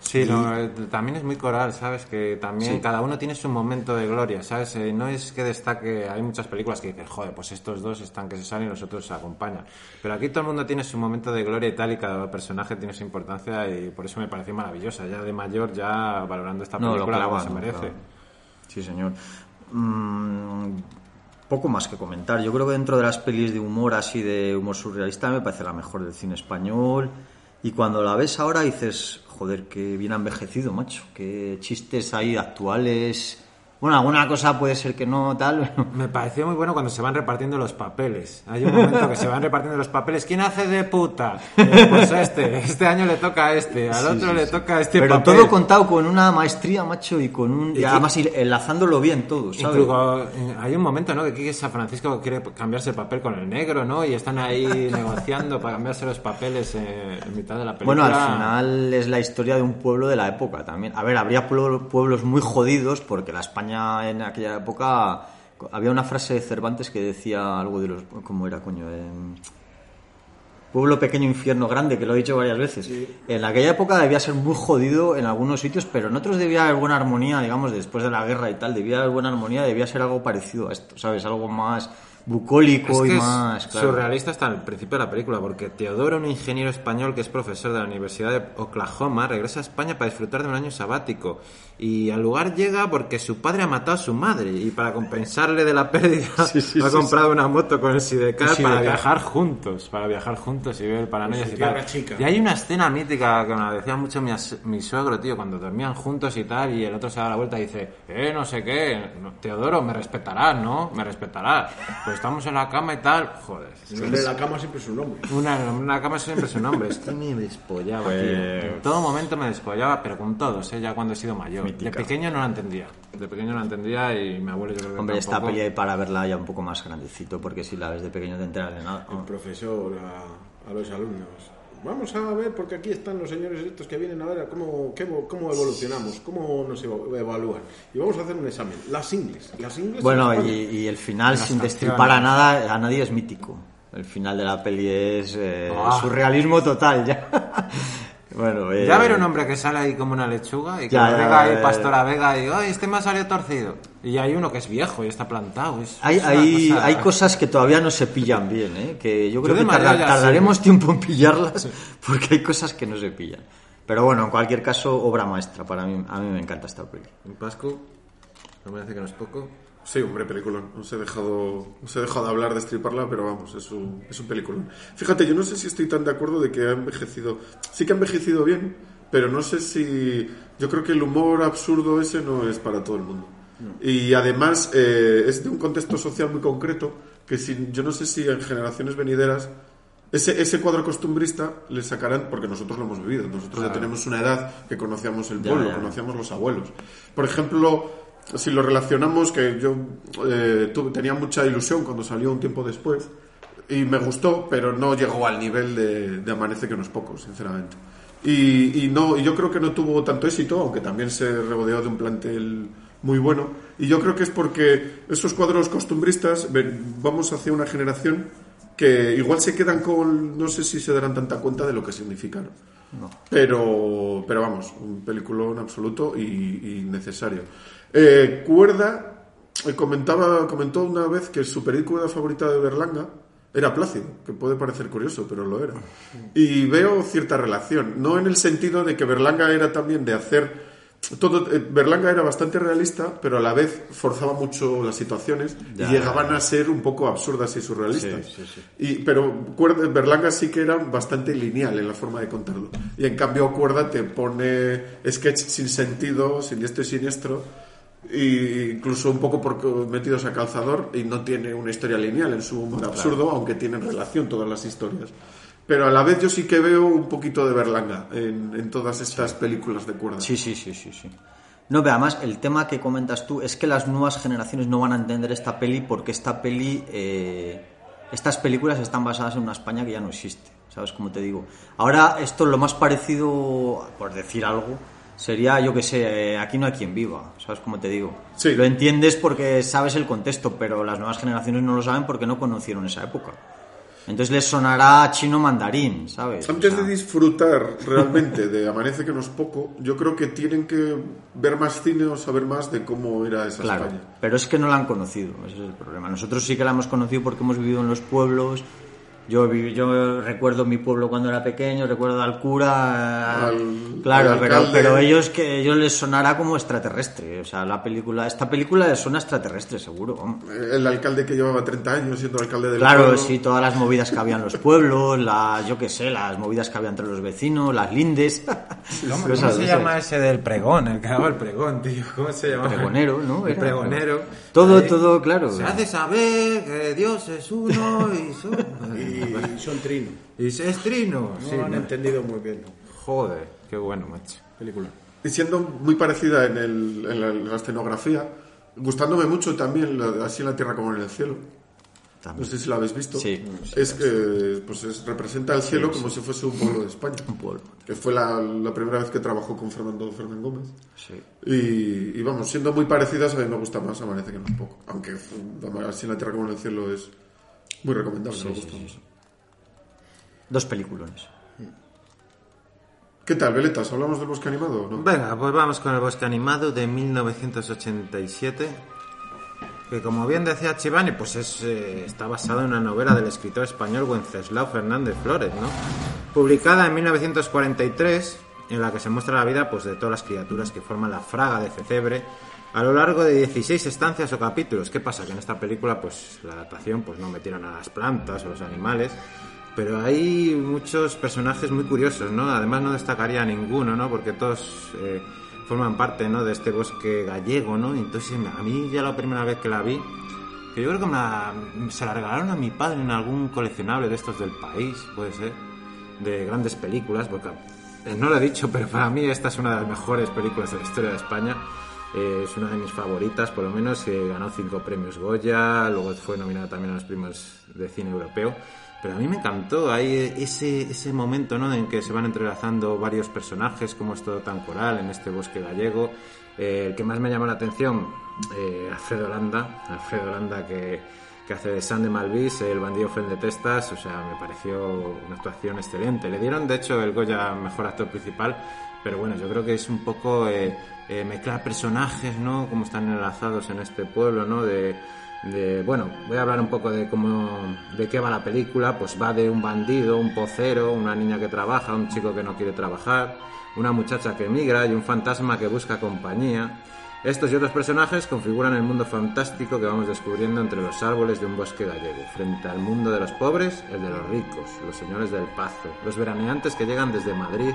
Sí, no, eh, también es muy coral, ¿sabes? Que también Sí. cada uno tiene su momento de gloria, ¿sabes? Eh, no es que destaque, hay muchas películas que dicen, joder, pues estos dos están que se salen y los otros se acompañan. Pero aquí todo el mundo tiene su momento de gloria y tal, y cada personaje tiene su importancia, y por eso me pareció maravillosa. Ya de mayor, ya valorando esta No, lo película como clavan, se lo merece. Sí, señor. Mm, poco más que comentar. Yo creo que dentro de las pelis de humor, así de humor surrealista, me parece la mejor del cine español. Y cuando la ves ahora dices, joder, que bien envejecido, macho. Qué chistes hay actuales. Bueno, alguna cosa puede ser que no, tal. pero- [laughs] Me pareció muy bueno cuando se van repartiendo los papeles. Hay un momento que se van repartiendo los papeles. ¿Quién hace de puta? Eh, pues este. Este año le toca a este. Al Sí, otro sí, le sí. toca a este Pero papel. todo contado con una maestría, macho, y con un. Y, que- además enlazándolo bien todo, ¿sabes? Incluso eh, hay un momento, ¿no? Que aquí San Francisco quiere cambiarse el papel con el negro, ¿no? Y están ahí [laughs] negociando para cambiarse los papeles eh, en mitad de la película. Bueno, al final es la historia de un pueblo de la época también. A ver, habría pueblo- pueblos muy jodidos porque la España en aquella época había una frase de Cervantes que decía algo de los cómo era coño pueblo pequeño infierno grande que lo he dicho varias veces. En aquella época debía ser muy jodido en algunos sitios, pero en otros debía haber buena armonía, digamos, después de la guerra y tal, debía haber buena armonía, debía ser algo parecido a esto, ¿sabes? Algo más bucólico Es que y es más. claro. surrealista hasta el principio de la película, porque Teodoro, un ingeniero español que es profesor de la Universidad de Oklahoma, regresa a España para disfrutar de un año sabático. Y al lugar llega porque su padre ha matado a su madre y para compensarle de la pérdida [laughs] ha comprado una moto con el Sidecar El para viajar juntos, para viajar juntos y ver paranoias y tal. chica. Y hay una escena mítica que me la decía mucho mi, as- mi suegro, tío, cuando dormían juntos y tal, y el otro se da la vuelta y dice, eh, no sé qué, Teodoro, me respetarás, ¿no? Me respetarás. Pues estamos en la cama y tal, joder. El nombre de la cama siempre es un nombre. Una, una cama siempre es un hombre. Es que me despollaba, tío. En todo momento me despollaba, pero con todos, ¿eh? ya cuando he sido mayor. Mítica. De pequeño no la entendía. De pequeño no la entendía y mi abuelo yo creo que Hombre, esta tampoco. peli para verla ya un poco más grandecito, porque si la ves de pequeño te enteras de nada. El profesor a, a los alumnos. Vamos a ver, porque aquí están los señores estos que vienen a ver a cómo, cómo evolucionamos, cómo nos evo- evalúan. Y vamos a hacer un examen. Las ingles. Las ingles Bueno, en y, y el final, sin destripar a nada, a nadie es mítico. El final de la peli es eh, Ah. surrealismo total ya. [laughs] bueno, eh, Ya ver un hombre que sale ahí como una lechuga y que Ya, venga ahí eh. Pastora Vega y ay, este me ha salido torcido. Y hay uno que es viejo y está plantado. Es, Hay, es hay, cosa- hay cosas que todavía no se pillan bien, ¿eh? que yo creo que tarda- tardaremos sí. tiempo en pillarlas porque hay cosas que no se pillan. Pero bueno, en cualquier caso, obra maestra para mí. A mí me encanta esta peli. Un Pascu, no me parece que no es poco. Sí, hombre, peliculón. No se he dejado, no se he dejado de hablar de estriparla, pero vamos, es un, es un peliculón. Fíjate, yo no sé si estoy tan de acuerdo de que ha envejecido. Sí que ha envejecido bien, pero no sé si. Yo creo que el humor absurdo ese no es para todo el mundo. Y además eh, es de un contexto social muy concreto que si, yo no sé si en generaciones venideras ese, ese cuadro costumbrista le sacarán, porque nosotros lo hemos vivido, nosotros ya tenemos una edad que conocíamos el Ya, pueblo, ya. conocíamos los abuelos. Por ejemplo, si lo relacionamos, que yo eh, tuve- tenía mucha ilusión cuando salió un tiempo después, y me gustó, pero no llegó al nivel de, de Amanece que no es poco, sinceramente. Y, y no, y yo creo que no tuvo tanto éxito, aunque también se rodeó de un plantel muy bueno. Y yo creo que es porque esos cuadros costumbristas ven- vamos hacia una generación que igual se quedan con, no sé si se darán tanta cuenta de lo que significaron. Pero, pero vamos, un peliculón absoluto y, y necesario. Eh, Cuerda eh, comentaba, comentó una vez que su película favorita de Berlanga era Plácido, que puede parecer curioso, pero lo era. Y veo cierta relación, no en el sentido de que Berlanga era también de hacer todo eh, Berlanga era bastante realista, pero a la vez forzaba mucho las situaciones Ya, y llegaban a ser un poco absurdas y surrealistas. Sí, sí, sí. Y, pero Cuerda, Berlanga sí que era bastante lineal en la forma de contarlo. Y en cambio Cuerda te pone sketch sin sentido, siniestro y siniestro, e incluso un poco metidos a calzador y no tiene una historia lineal en su humor absurdo, aunque tienen relación todas las historias. Pero a la vez yo sí que veo un poquito de Berlanga en, en todas estas películas de Cuerda. Sí, sí, sí, sí, sí. No, pero además el tema que comentas tú es que las nuevas generaciones no van a entender esta peli porque esta peli, eh, estas películas están basadas en una España que ya no existe, ¿sabes cómo te digo? Ahora esto lo más parecido, por decir algo, sería, yo que sé, eh, aquí no hay quien viva, ¿sabes cómo te digo? Sí. Lo entiendes porque sabes el contexto, pero las nuevas generaciones no lo saben porque no conocieron esa época. Entonces les sonará chino mandarín, ¿sabes? O Antes sea, de disfrutar realmente de Amanece que no es poco, yo creo que tienen que ver más cine o saber más de cómo era esa Claro, España. pero es que no la han conocido, ese es el problema. Nosotros sí que la hemos conocido porque hemos vivido en los pueblos. Yo, yo recuerdo mi pueblo cuando era pequeño, recuerdo al cura, Al- claro, al pero, pero ellos que ellos les sonará como extraterrestre, o sea, la película, esta película les suena extraterrestre, seguro. vamos. El alcalde que llevaba 30 años siendo alcalde del Claro, pueblo. sí, todas las movidas que había en los pueblos, las, yo qué sé, las movidas que había entre los vecinos, las lindes. [laughs] ¿Cómo, se llama ese del pregón? El que daba el pregón, tío. ¿Cómo se llama? Pregonero, ¿no? El pregonero. Todo, Ahí todo, claro. Se hace saber que Dios es uno y, [laughs] Y son trino. y es trino. No Sí, han no. entendido muy bien. Joder, qué bueno, macho. Película. Y siendo muy parecida en, el- en la, en la escenografía, gustándome mucho también, la- así en la tierra como en el cielo. No sé si la habéis visto. Sí. Es que pues es- representa el cielo como si fuese un pueblo de España. Un pueblo. Que fue la, la primera vez que trabajó con Fernando Fernández Gómez. Sí. Y, y vamos, siendo muy parecidas, a mí me gusta más Amanece que no es poco. Aunque fu- así en la tierra como en el cielo es muy recomendable. me gusta mucho. Dos peliculones. ¿Qué tal, Veletas? ¿Hablamos del bosque animado o no? Venga, pues vamos con el bosque animado de 1987. que como bien decía Chivani, pues es, eh, está basado en una novela del escritor español Wenceslao Fernández Flores, ¿no? Publicada en 1943, en la que se muestra la vida pues, de todas las criaturas que forman la fraga de Cecebre a lo largo de 16 estancias o capítulos. ¿Qué pasa? Que en esta película, pues la adaptación, pues no metieron a las plantas o los animales, pero hay muchos personajes muy curiosos, ¿no? Además no destacaría ninguno, ¿no? Porque todos eh, forman parte, ¿no? De este bosque gallego, ¿no? Entonces a mí ya la primera vez que la vi, que yo creo que me la- se la regalaron a mi padre en algún coleccionable de estos del país, puede ser, de grandes películas, porque no lo he dicho, pero para mí esta es una de las mejores películas de la historia de España. Eh, es una de mis favoritas, por lo menos. eh, ganó cinco premios Goya, luego fue nominada también a los premios de cine europeo. Pero a mí me encantó hay ese, ese momento ¿no? en que se van entrelazando varios personajes, como es todo tan coral en este bosque gallego. Eh, el que más me llamó la atención, eh, Alfredo Landa. Alfredo que, que hace de San de Malvis, el bandido Fel de Testas, o sea, me pareció una actuación excelente. Le dieron, de hecho, el Goya Mejor Actor Principal, pero bueno, yo creo que es un poco eh, eh, mezclar personajes, ¿no? Cómo están enlazados en este pueblo, ¿no? De, de- bueno, voy a hablar un poco de cómo, de qué va la película, pues va de un bandido, un pocero, una niña que trabaja, un chico que no quiere trabajar, una muchacha que emigra y un fantasma que busca compañía. Estos y otros personajes configuran el mundo fantástico que vamos descubriendo entre los árboles de un bosque gallego, frente al mundo de los pobres, el de los ricos, los señores del pazo, los veraneantes que llegan desde Madrid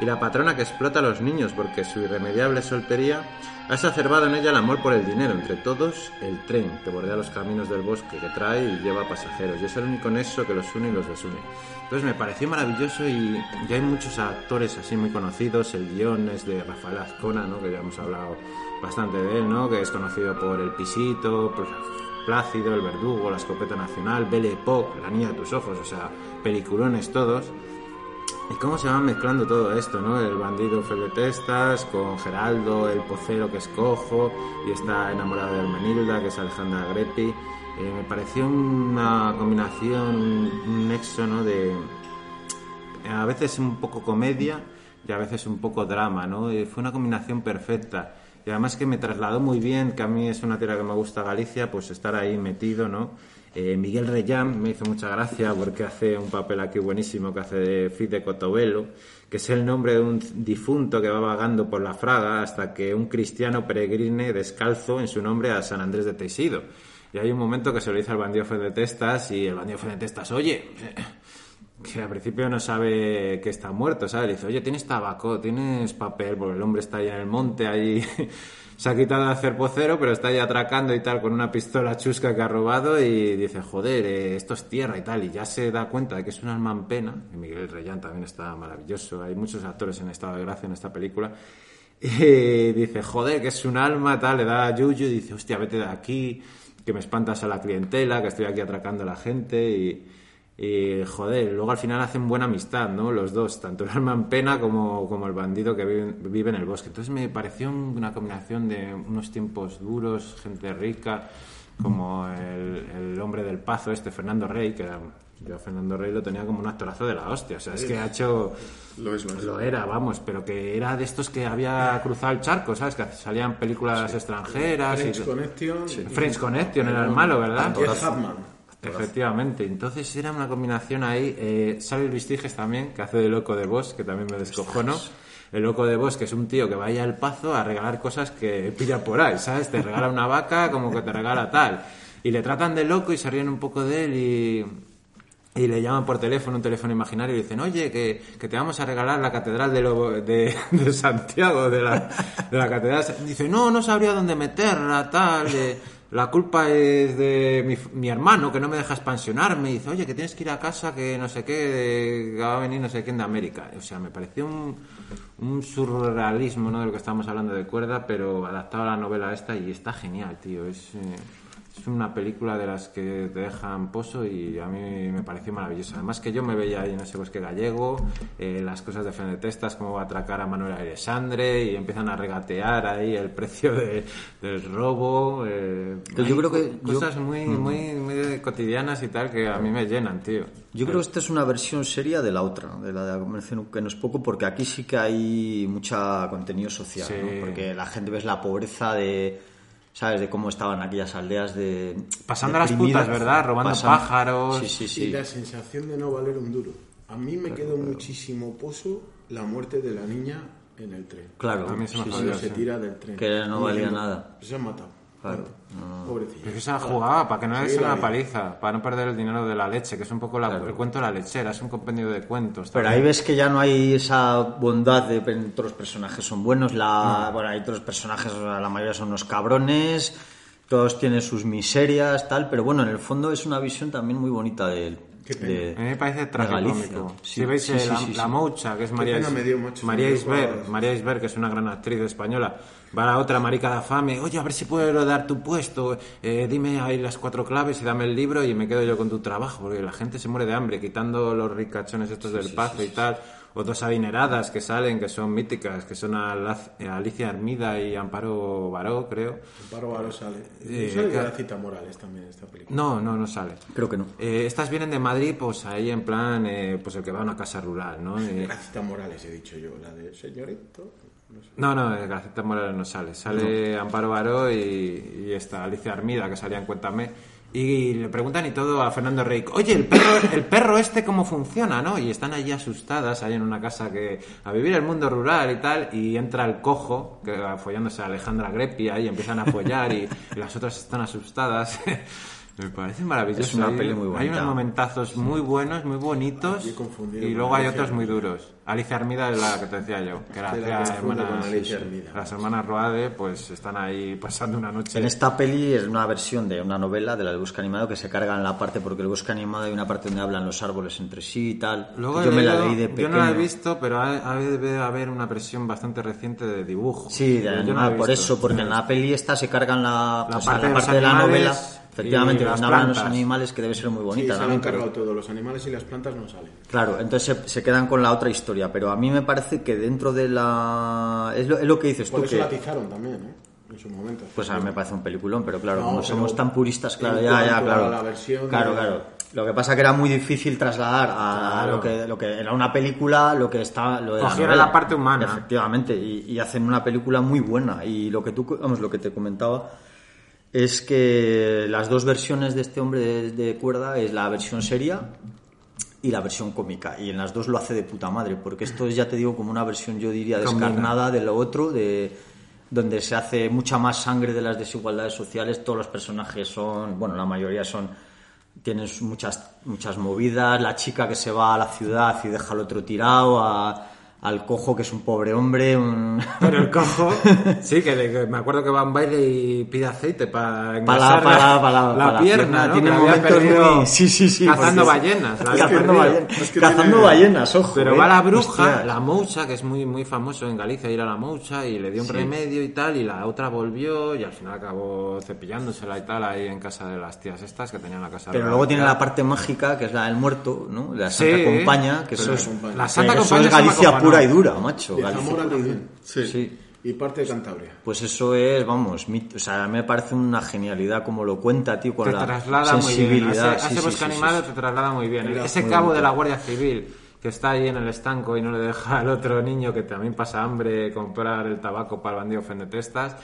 y la patrona que explota a los niños porque su irremediable soltería ha exacerbado en ella el amor por el dinero. Entre todos, el tren que bordea los caminos del bosque, que trae y lleva pasajeros, y es el único nexo que los une y los desune. Entonces me pareció maravilloso y ya hay muchos actores así muy conocidos. El guion es de Rafael Azcona, ¿no? que ya hemos hablado bastante de él, ¿no? que es conocido por El Pisito, Plácido, El Verdugo, La Escopeta Nacional, Belle Époque, La Niña de tus Ojos, o sea, peliculones todos. ¿Y cómo se va mezclando todo esto, no? El bandido Testas con Geraldo, el pocero que es cojo y está enamorado de Hermenilda, que es Alejandra Grepi. Eh, me pareció una combinación, un, nexo, ¿no? De a veces un poco comedia y a veces un poco drama, ¿no? Fue una combinación perfecta. Y además que me trasladó muy bien, que a mí es una tierra que me gusta Galicia, pues estar ahí metido, ¿no? Eh, Miguel Reyán me hizo mucha gracia porque hace un papel aquí buenísimo que hace de Fid de Cotobelo, que es el nombre de un difunto que va vagando por la fraga hasta que un cristiano peregrine descalzo en su nombre a San Andrés de Teixido. Y hay un momento que se lo dice al bandido de Testas y el bandido de Testas, oye, que al principio no sabe que está muerto, ¿sabes? Dice, oye, ¿tienes tabaco? ¿Tienes papel? Porque el hombre está ahí en el monte, ahí [laughs] se ha quitado de hacer pocero, pero está ahí atracando y tal con una pistola chusca que ha robado y dice, joder, eh, esto es tierra y tal, y ya se da cuenta de que es un alma en pena, y Miguel Reyán también está maravilloso, hay muchos actores en estado de gracia en esta película, y [laughs] dice, joder, que es un alma, tal, le da a Yuyu y dice, hostia, vete de aquí, que me espantas a la clientela, que estoy aquí atracando a la gente y... Y joder, luego al final hacen buena amistad, ¿no? Los dos, tanto el alma en pena como, como el bandido que vive, vive en el bosque. Entonces me pareció una combinación de unos tiempos duros, gente rica, como el, el hombre del pazo, este Fernando Rey, que era, yo a Fernando Rey lo tenía como un actorazo de la hostia. O sea, es que ha hecho. Lo es, lo es. Lo era, vamos, pero que era de estos que había cruzado el charco, ¿sabes? Que salían películas extranjeras. French y, Connection. French Connection era el malo, ¿verdad? Jeff Hartman. Efectivamente, entonces era una combinación ahí. Eh, sale Luis Tiges también, que hace de loco de Boss, que también me descojono. El loco de Boss, que es un tío que vaya al pazo a regalar cosas que pilla por ahí, ¿sabes? Te regala una vaca como que te regala tal. Y le tratan de loco y se ríen un poco de él y, y le llaman por teléfono, un teléfono imaginario, y dicen, oye, que, que te vamos a regalar la catedral de, Lobo- de, [laughs] de Santiago, de la, de la catedral. Dice, no, no sabría dónde meterla, tal. de- la culpa es de mi, mi hermano, que no me deja expansionarme. Y dice, oye, que tienes que ir a casa, que no sé qué, que va a venir no sé quién de América. O sea, me pareció un, un surrealismo, ¿no? De lo que estamos hablando de cuerda, pero adaptado a la novela esta y está genial, tío. Es... eh, es una película de las que te dejan pozo y a mí me pareció maravillosa. Además que yo me veía ahí en ese bosque gallego, eh, las cosas de Fenetestas, cómo va a atracar a Manuel Alexandre y empiezan a regatear ahí el [laughs] precio de- del robo. eh, Yo creo que yo- Cosas muy, muy, muy cotidianas y tal que a mí me llenan, tío. Yo creo que esta es una versión seria de la otra, de la de la convención que no es poco, porque aquí sí que hay mucha contenido social, Sí. ¿no? porque la gente ves la pobreza de ¿sabes? De cómo estaban aquellas aldeas de. Pasando a las putas, ¿verdad? Robando Pasan- pájaros. Sí, sí, Y sí. la sensación de no valer un duro. A mí me quedó muchísimo pozo la muerte de la niña en el tren. Claro, A mí se me sí, se tira del tren. Que no valía nada. Se han matado. Claro, Pobrecillo. Pero que se la jugaba para que no le Sí, una vi. paliza, para no perder el dinero de la leche, que es un poco la- el cuento de la lechera, es un compendio de cuentos. Pero ahí ves que ya no hay esa bondad de que todos los personajes son buenos. La, Bueno, hay otros personajes, la mayoría son unos cabrones, todos tienen sus miserias, tal. Pero bueno, en el fondo es una visión también muy bonita de, Qué pena. de- A mí me parece tragicómico. Sí, si veis sí, eh, sí, la, sí, la. Moucha, que es María, María Isber. María Isber, que es una gran actriz española, va a la otra marica de fame, oye, a ver si puedo dar tu puesto, eh, dime ahí las cuatro claves y dame el libro y me quedo yo con tu trabajo, porque la gente se muere de hambre, quitando los ricachones estos del pazo y tal. O dos adineradas que salen, que son míticas, que son Alicia Armida y Amparo Baró, creo. Amparo Baró sale. Eh, sale claro. Gracita Morales también en esta película. No, no, no sale. Creo que no. Eh, estas vienen de Madrid, pues ahí en plan, eh, pues el que va a una casa rural, ¿no? Eh, Gracita Morales he dicho yo, la de señorito. No no, no, eh, Morales no sale. Sale Amparo Baró y, y esta Alicia Armida, que salía en Cuéntame. Y le preguntan y todo a Fernando Rey, oye, el perro, el perro este cómo funciona, ¿no? Y están allí asustadas, ahí en una casa que a vivir el mundo rural y tal, y entra el cojo, que follándose a Alejandra Grepia y empiezan a apoyar y, y las otras están asustadas. [laughs] Me parece maravilloso. Es una Hay- peli muy Hay bonita. unos momentazos muy buenos, muy bonitos, Yo y luego hay Alicia otros muy duros. Alicia Armida es la que te decía yo, que era la Armida. las hermanas Roade, pues están ahí pasando una noche. En esta peli es una versión de una novela de la del bosque animado que se carga en la parte, porque el bosque animado hay una parte donde hablan los árboles entre sí y tal. Luego yo me la leí de Yo pequeño. no la he visto, pero debe haber una versión bastante reciente de dibujo. Sí, de Yo no por visto. eso, porque en la peli esta se cargan la, La o sea, parte la de los parte de la novela, efectivamente, donde hablan los animales, que debe ser muy Sí, bonita se lo han pero- cargado todo, los animales y las plantas no salen. Claro, entonces se, se quedan con la otra historia, pero a mí me parece que dentro de la... Es lo, es lo que dices Por tú, eso que... la tizaron también, ¿eh? En su momento. Pues a mí me parece un peliculón, pero claro, No, como pero somos tan puristas, claro, ya, ya, claro. la versión claro, de- claro. Lo que pasa que era muy difícil trasladar a Claro. lo que lo que era una película, lo que está lo de la novela. la parte humana. Efectivamente, y, y hacen una película muy buena y lo que tú vamos, lo que te comentaba es que las dos versiones de este hombre de, de cuerda es la versión seria y la versión cómica. Y en las dos lo hace de puta madre porque esto es ya te digo como una versión yo diría descarnada de lo otro de donde se hace mucha más sangre de las desigualdades sociales. Todos los personajes son bueno la mayoría son tienen muchas muchas movidas. La chica que se va a la ciudad y deja al otro tirado a- al cojo que es un pobre hombre un... [laughs] Pero el cojo, [laughs] sí, que, le- que me acuerdo que va a un baile y pide aceite para Para la, engrasar la, pierna, ¿no? Tiene momentos muy... Sí, sí, sí. Cazando ballenas. la Cazando, perdido. ballenas, Es que cazando tiene- ballenas, ojo. Pero eh. va la bruja, Hostia. la moucha, que es muy muy famoso en Galicia ir a la moucha, y le dio un remedio y tal, y la otra volvió, y al final acabó cepillándosela y tal ahí en casa de las tías estas que tenían la casa Pero luego tiene la parte mágica, que es la del muerto, ¿no? La Sí, Santa Compaña, que eso es, la Santa Compaña es Galicia. Pura y dura, macho. De Galicia. Zamora también. Sí. Sí. Y parte de Cantabria. Pues eso es, vamos, mit- o sea, me parece una genialidad como lo cuenta, tío, con te la traslada muy bien. sensibilidad. Ese, sí, sí, animado sí. te traslada muy bien. Mira, ese muy cabo de la Guardia Civil que está ahí en el estanco y no le deja al otro niño que también pasa hambre comprar el tabaco para el bandido fendetestas.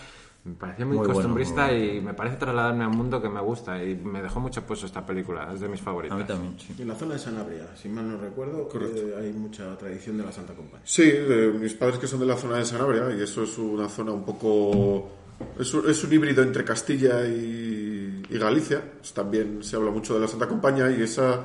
Me parece muy, Muy bueno, costumbrista y me parece trasladarme a un mundo que me gusta y me dejó mucho puesto esta película, es de mis A favoritas. mí también, sí. En la zona de Sanabria, si mal no recuerdo, eh, hay mucha tradición de la Santa Compañía. Sí, de mis padres que son de la zona de Sanabria y eso es una zona un poco... Es un, es un híbrido entre Castilla y, y Galicia. También se habla mucho de la Santa Compañía y esa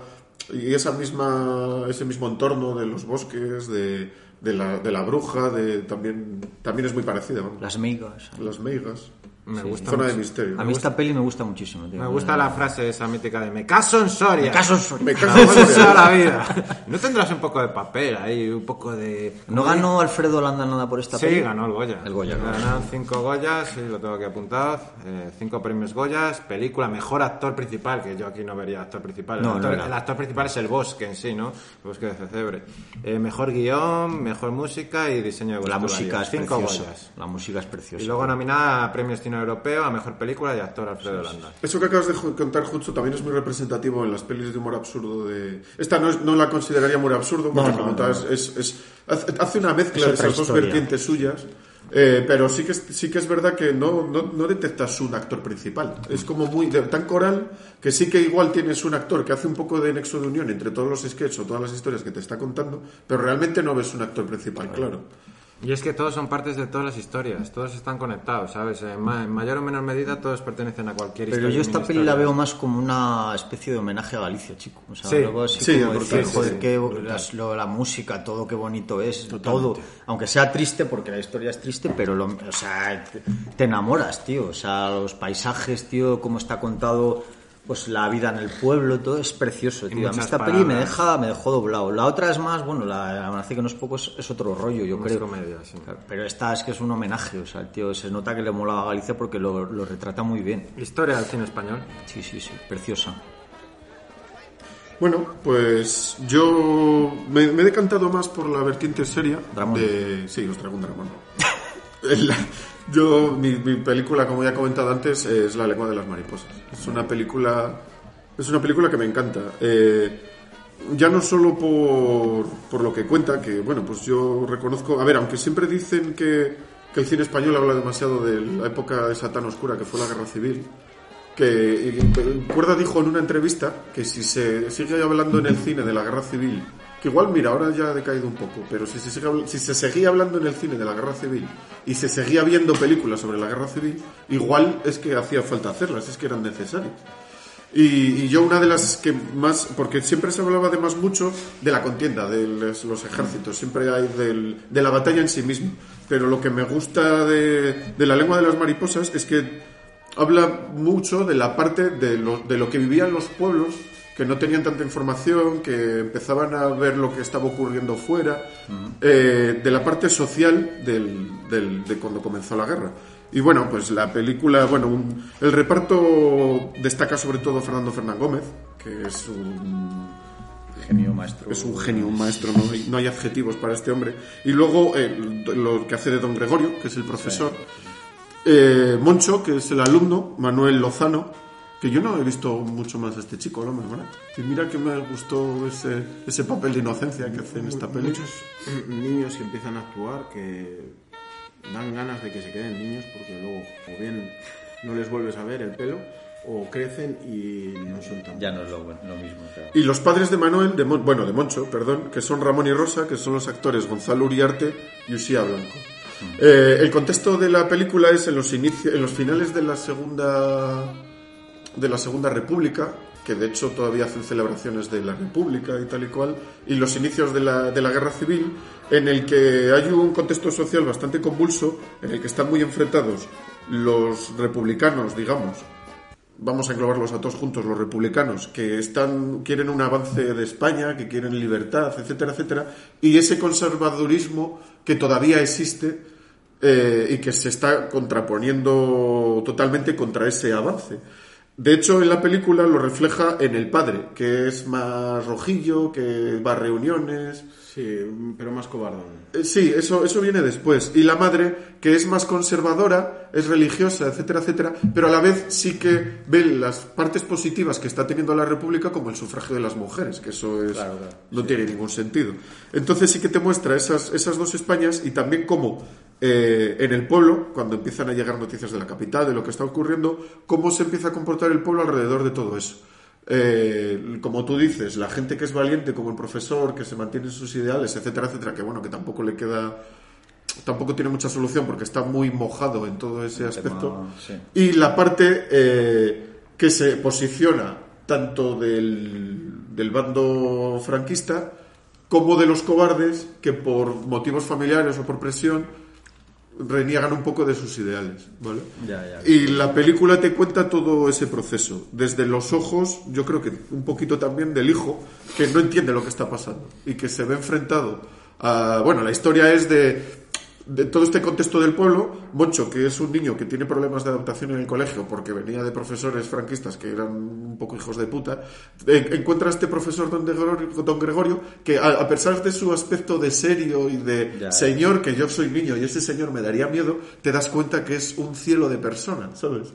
y esa misma ese mismo entorno de los bosques, de, de, la, de la bruja, de también también es muy parecida. vamos. Las migas. Las meigas. Me gusta Zona de misterio. A mí esta peli me gusta muchísimo, tío. Me gusta la frase esa mítica de me caso en Soria. Me caso en Soria. Me caso en caso en Soria. la vida. ¿No tendrás un poco de papel ahí, un poco de... ¿No ganó Alfredo Landa nada por esta Sí, peli? ganó el Goya. El Goya. Ganaron cinco Goyas, sí, lo tengo aquí apuntado. eh, cinco premios Goyas, película, mejor actor principal, que yo aquí no vería actor principal. El, No, actor, no el actor principal es el bosque en sí, ¿no? El bosque de Cecebre. Eh, mejor guion, mejor música y diseño de La música es Cinco preciosa. Goyas. La música es preciosa. Y luego nominada a Premio Cine Europeo a Mejor Película y Actor Alfredo Landa. Eso que acabas de contar, Jutsu, también es muy representativo en las pelis de humor absurdo de... Esta no, es- no la consideraría humor absurdo, porque No, no, como no, tal no. es, es- hace hace una mezcla Es de esas dos vertientes suyas, Eh, pero sí que, es, sí que es verdad que no, no, no detectas un actor principal. Es como muy de- tan coral que sí que igual tienes un actor que hace un poco de nexo de unión entre todos los sketches o todas las historias que te está contando, pero realmente no ves un actor principal, claro. Y es que todos son partes de todas las historias, todos están conectados, ¿sabes? En, ma- en mayor o menor medida todos pertenecen a cualquier Pero historia. yo esta peli la veo más como una especie de homenaje a Galicia, chico. O sea, Sí. algo así Sí, como decir, sí, joder, sí, qué- las- lo- la música, todo qué bonito es, todo. Aunque sea triste, porque la historia es triste, pero lo, o sea, te, te enamoras, tío. O sea, los paisajes, tío, cómo está contado, pues la vida en el pueblo, todo es precioso, tío. A mí esta peli me deja, me dejó doblado. La otra es más, bueno, la Amanecer que no es poco es, es otro rollo, yo Más creo. comedia, sí. Claro, Pero esta es que es un homenaje, o sea, el tío se nota que le mola a Galicia porque lo, lo retrata muy bien. Historia del cine español. Sí, sí, sí, preciosa. Bueno, pues yo me, me he decantado más por la vertiente seria Dramón. de... Sí, los Dragón Dramón. [laughs] El- yo, mi, mi película, como ya he comentado antes, es La lengua de las mariposas. Es una película... Es una película que me encanta. Eh, ya no solo por, por lo que cuenta, que bueno, pues yo reconozco... A ver, aunque siempre dicen que, que el cine español habla demasiado de la época esa tan oscura que fue la guerra civil, que Cuerda dijo en una entrevista que si se sigue hablando en el cine de la guerra civil, que igual, mira, ahora ya ha decaído un poco, pero si se, sigue si se seguía hablando en el cine de la guerra civil y se seguía viendo películas sobre la guerra civil, igual es que hacía falta hacerlas, es que eran necesarias. Y, yo una de las que más, porque siempre se hablaba además mucho de la contienda, de los, ejércitos, siempre hay del- de la batalla en sí mismo. Pero lo que me gusta de, la lengua de las mariposas es que habla mucho de la parte de de lo que vivían los pueblos, que no tenían tanta información, que empezaban a ver lo que estaba ocurriendo fuera, eh, de la parte social del, del- de cuando comenzó la guerra. Y bueno, pues la película, bueno, un- el reparto destaca sobre todo Fernando Fernán Gómez, que es un Genio maestro. es un genio, un maestro, no hay, no hay adjetivos para este hombre. Y luego eh, lo que hace de Don Gregorio, que es el profesor. Eh, Moncho, que es el alumno. Manuel Lozano, que yo no he visto mucho más de este chico, ¿no? ¿verdad? Y mira que me gustó ese, ese papel de inocencia que hace en esta peli. Muchos mm, niños que empiezan a actuar que dan ganas de que se queden niños porque luego o bien no les vuelves a ver el pelo o crecen y no son tan Ya no es lo, bueno, lo mismo. claro. Y los padres de Manuel, de Mon- bueno, de Moncho, perdón, que son Ramón y Rosa, que son los actores Gonzalo Uriarte y Usía Blanco. Eh, el contexto de la película es en los inicios, en los finales de la segunda de la segunda república, que de hecho todavía hacen celebraciones de la república y tal y cual, y los inicios de la, de la guerra civil, en el que hay un contexto social bastante convulso, en el que están muy enfrentados los republicanos, digamos, vamos a englobarlos a todos juntos, los republicanos, que están, quieren un avance de España, que quieren libertad, etcétera, etcétera, y ese conservadurismo que todavía existe eh, y que se está contraponiendo totalmente contra ese avance. De hecho, en la película lo refleja en el padre, que es más rojillo, que va a reuniones, Sí, pero más cobardón. eh, Sí, eso, eso viene después. Y la madre, que es más conservadora, es religiosa, etcétera, etcétera, pero a la vez sí que ve las partes positivas que está teniendo la República como el sufragio de las mujeres, que eso es, Claro, claro. no tiene ningún sentido. Entonces sí que te muestra esas, esas dos Españas y también cómo eh, en el pueblo, cuando empiezan a llegar noticias de la capital, de lo que está ocurriendo, cómo se empieza a comportar el pueblo alrededor de todo eso. Eh, como tú dices, la gente que es valiente, como el profesor, que se mantiene en sus ideales, etcétera, etcétera, que bueno, que tampoco le queda, tampoco tiene mucha solución porque está muy mojado en todo ese aspecto. sí. Y la parte eh, que se posiciona tanto del, del bando franquista como de los cobardes que por motivos familiares o por presión reniegan un poco de sus ideales, ¿vale? Ya, ya. Y la película te cuenta todo ese proceso, desde los ojos, yo creo que un poquito también del hijo, que no entiende lo que está pasando y que se ve enfrentado a... Bueno, la historia es de, de todo este contexto del pueblo. Moncho, que es un niño que tiene problemas de adaptación en el colegio porque venía de profesores franquistas que eran un poco hijos de puta, en- encuentra a este profesor don Gregorio, don Gregorio que a, a pesar de su aspecto de serio y de Ya. señor, que yo soy niño y ese señor me daría miedo, te das cuenta que es un cielo de persona, ¿sabes?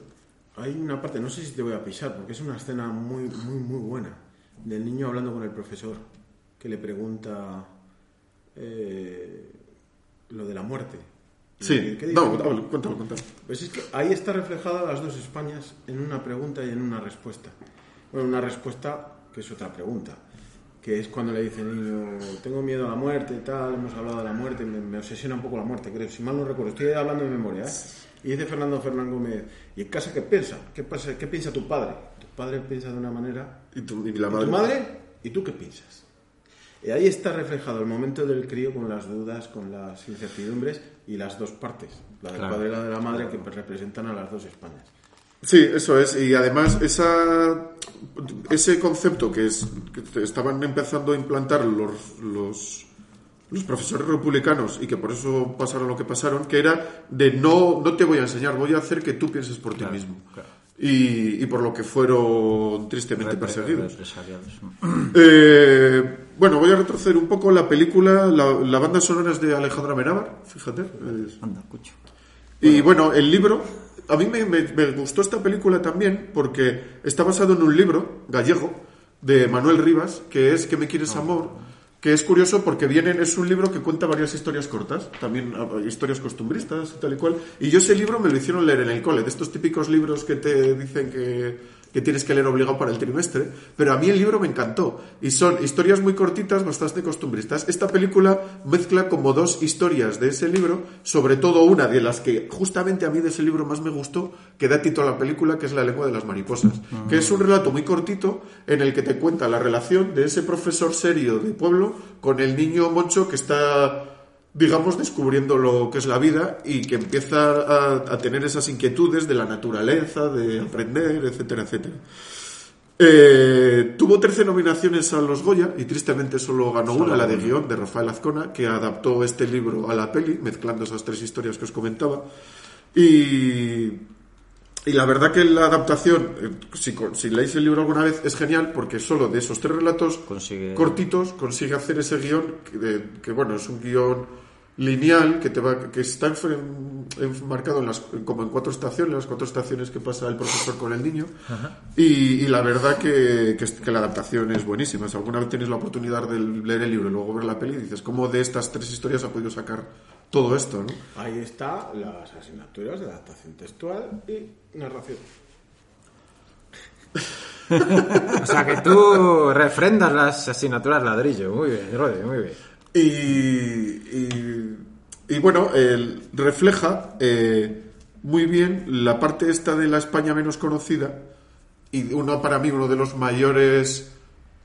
Hay una parte, no sé si te voy a pisar, porque es una escena muy, muy, muy buena. Del niño hablando con el profesor, que le pregunta eh, lo de la muerte. Sí, ¿Qué no, cuéntalo, cuéntalo. Pues es que ahí está reflejada las dos Españas en una pregunta y en una respuesta. Bueno, una respuesta que es otra pregunta, que es cuando le dice el niño, tengo miedo a la muerte y tal, hemos hablado de la muerte, me, me obsesiona un poco la muerte, creo, si mal no recuerdo, estoy hablando de memoria, ¿eh? Y dice Fernando Fernán Gómez, ¿y en casa qué piensa? ¿Qué, pasa, ¿Qué piensa tu padre? Tu padre piensa de una manera ¿Y, tu, y la ¿Y madre? tu madre? ¿Y tú qué piensas? Y ahí está reflejado el momento del crío con las dudas, con las incertidumbres y las dos partes, la del Claro. padre y la de la madre, que representan a las dos Españas. Sí, eso es. Y además, esa, ese concepto que, es, que estaban empezando a implantar los, los, los profesores republicanos y que por eso pasaron lo que pasaron, que era de no, no te voy a enseñar, voy a hacer que tú pienses por ti mismo. Y, y por lo que fueron tristemente perseguidos. [clears throat] Eh, bueno, voy a retroceder un poco la película, la, la banda sonora es de Alejandra Menábar, fíjate. es- Anda, cucho. y bueno, el libro, a mí me, me- me gustó esta película también porque está basado en un libro gallego de Manuel Rivas, que es ¿Qué me quieres amor? Que es curioso porque vienen, es un libro que cuenta varias historias cortas, también ah, historias costumbristas y tal y cual. Y yo ese libro me lo hicieron leer en el cole, de estos típicos libros que te dicen que, que tienes que leer obligado para el trimestre. Pero a mí el libro me encantó. Y son historias muy cortitas, bastante costumbristas. Esta película mezcla como dos historias de ese libro, sobre todo una de las que justamente a mí de ese libro más me gustó, que da título a la película, que es La lengua de las mariposas. Que es un relato muy cortito en el que te cuenta la relación de ese profesor serio de pueblo con el niño Moncho que está digamos, descubriendo lo que es la vida y que empieza a, a tener esas inquietudes de la naturaleza, de aprender, etcétera, etcétera. Eh, tuvo 13 nominaciones a los Goya y tristemente solo ganó una, la de guion de Rafael Azcona, que adaptó este libro a la peli, mezclando esas tres historias que os comentaba. Y, y la verdad que la adaptación, eh, si, si leéis el libro alguna vez, es genial porque solo de esos tres relatos Consigue- cortitos consigue hacer ese guion que, bueno, es un guion lineal que te va que está en- enmarcado en las, como en cuatro estaciones, las cuatro estaciones que pasa el profesor con el niño. Y, y la verdad que, que, la adaptación es buenísima. Si alguna vez tienes la oportunidad de leer el libro y luego ver la peli, dices, ¿cómo de estas tres historias ha podido sacar todo esto? ¿no? Ahí está las asignaturas de adaptación textual y narración. [laughs] O sea que tú refrendas las asignaturas ladrillo. Muy bien, Rodi, muy bien. Y, y, bueno, refleja eh, muy bien la parte esta de la España menos conocida y uno para mí uno de los mayores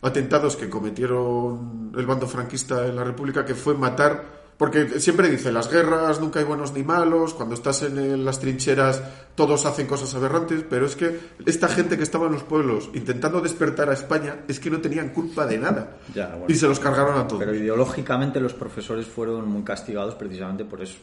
atentados que cometieron el bando franquista en la República que fue matar porque siempre dice las guerras nunca hay buenos ni malos cuando estás en las trincheras todos hacen cosas aberrantes pero es que esta gente que estaba en los pueblos intentando despertar a España es que no tenían culpa de nada Ya, bueno. y se los cargaron a todos Pero ideológicamente los profesores fueron muy castigados precisamente por eso.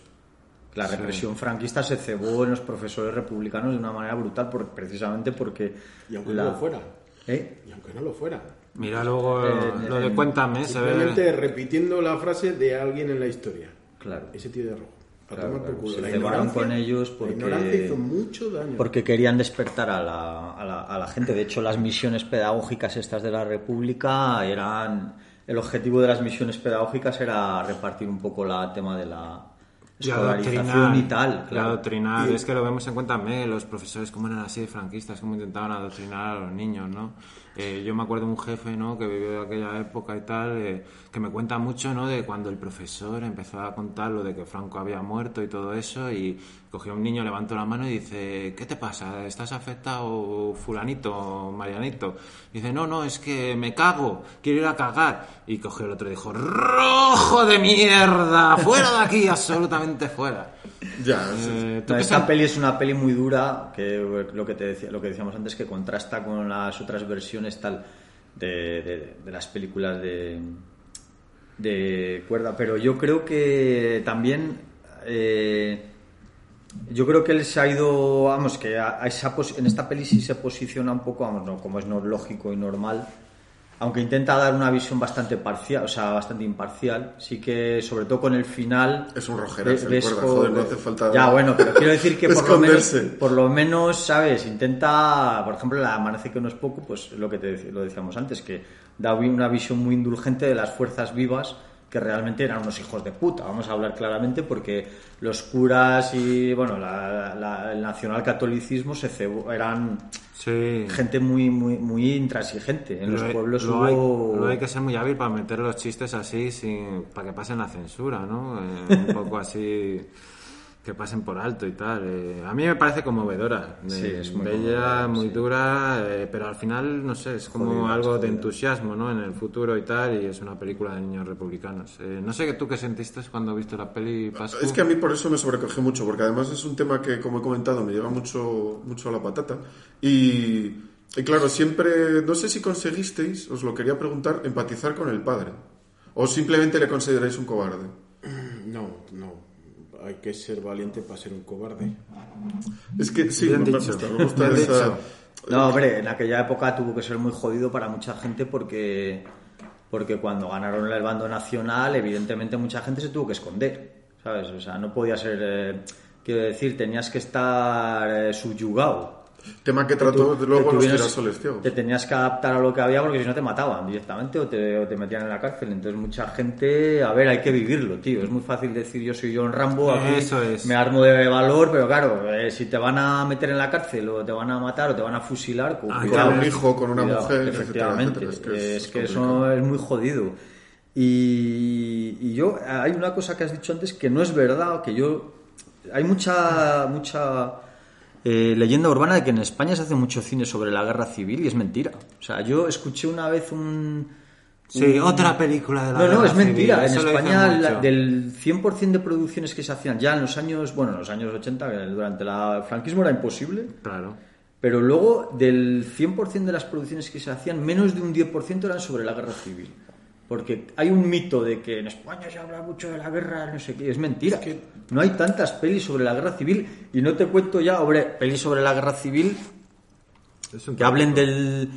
La represión franquista se cebó en los profesores republicanos de una manera brutal, por- precisamente porque... Y aunque la- no lo fuera. ¿Eh? Y aunque no lo fuera. Mira luego Eh, lo de eh, cuéntame, se ve... Simplemente repitiendo la frase de alguien en la historia. Claro. Ese tío de rojo. A Claro, tomar por claro. culo. Se La con ellos porque- La ignorancia hizo mucho daño. Porque querían despertar a la, a, la, a la gente. De hecho, las misiones pedagógicas estas de la República eran... El objetivo de las misiones pedagógicas era repartir un poco la tema de la Y adoctrinar, y tal. Claro. adoctrinar. es que lo vemos en Cuéntame, los profesores cómo eran así de franquistas, cómo intentaban adoctrinar a los niños, ¿no? Eh, yo me acuerdo de un jefe, ¿no? Que vivió de aquella época y tal, eh, que me cuenta mucho, ¿no? De cuando el profesor empezó a contar lo de que Franco había muerto y todo eso y cogió a un niño, levantó la mano y dice, ¿qué te pasa? ¿Estás afectado fulanito, marianito? Dice, no, no, es que me cago, quiero ir a cagar. Y cogió el otro y dijo, rojo de mierda, fuera de aquí, absolutamente fuera. Ya, Eh, ¿tú No, esta peli es una peli muy dura, que lo que te decía, lo que decíamos antes, que contrasta con las otras versiones tal de, de- de las películas de, de cuerda. Pero yo creo que también eh, yo creo que él se ha ido, vamos, que a, a esa en esta peli sí se posiciona un poco, vamos, no, como es no, lógico y normal, aunque intenta dar una visión bastante parcial, o sea, bastante imparcial, sí que sobre todo con el final Es un rojeras, ve- el cuerda, co- joder, no hace falta Ya, bueno, pero quiero decir que por lo, menos, por lo menos, ¿sabes? Intenta, por ejemplo, la amanece que no es poco, pues lo que te lo decíamos antes, que da una visión muy indulgente de las fuerzas vivas que realmente eran unos hijos de puta, vamos a hablar claramente, porque los curas y, bueno, la- la- el nacionalcatolicismo se cebó- eran Sí. gente muy, muy, muy intransigente. En los hay- pueblos lo hubo... hay, lo hay que ser muy hábil para meter los chistes así sin, para que pasen la censura, ¿no? Eh, un poco así [laughs] que pasen por alto y tal. Eh, a mí me parece conmovedora. Eh, Sí, es muy bella, conmovedora, muy sí. dura, eh, pero al final, no sé, es como Jodida, algo de entusiasmo, ¿no? En el futuro y tal, y es una película de niños republicanos. Eh, no sé tú qué sentiste cuando viste la peli, Pascu. Es que a mí por eso me sobrecoge mucho, porque además es un tema que, como he comentado, me llega mucho, mucho a la patata. Y, y claro, siempre, no sé si conseguisteis, os lo quería preguntar, empatizar con el padre. O simplemente le consideráis un cobarde. No, no. Hay que ser valiente para ser un cobarde. Es que sí, me dicho. gusta, me gusta Bien esa- dicho. No, hombre, en aquella época tuvo que ser muy jodido para mucha gente porque, porque cuando ganaron el bando nacional, evidentemente mucha gente se tuvo que esconder, ¿sabes? O sea, no podía ser, eh, quiero decir, tenías que estar eh, subyugado. Tema que trató Tú- luego te los. Te tenías que adaptar a lo que había porque si no te mataban directamente o te, o te metían en la cárcel. Entonces mucha gente, a ver, hay que vivirlo, tío. Es muy fácil decir yo soy John Rambo, aquí Eso es. me armo de valor, pero claro, eh, si te van a meter en la cárcel o te van a matar o te van a fusilar, cu- Ah, cuidado. con un hijo, con una Cuidado, mujer, efectivamente. etcétera. Es que es- Es es que eso es muy jodido. Y, y yo, hay una cosa que has dicho antes que no es verdad, que yo, hay mucha, mucha eh, leyenda urbana de que en España se hace mucho cine sobre la guerra civil y es mentira. O sea, yo escuché una vez un... Sí, un- otra película de la No, no, guerra es mentira. civil, En eso España, la- del 100% de producciones que se hacían ya en los años, bueno, en los años 80, que durante el franquismo era imposible, Claro. pero luego del 100% de las producciones que se hacían, menos de un 10% eran sobre la guerra civil. Porque hay un mito de que en España se habla mucho de la guerra, no sé qué. Es mentira. No hay tantas pelis sobre la guerra civil. Y no te cuento ya, hombre, pelis sobre la guerra civil que hablen del,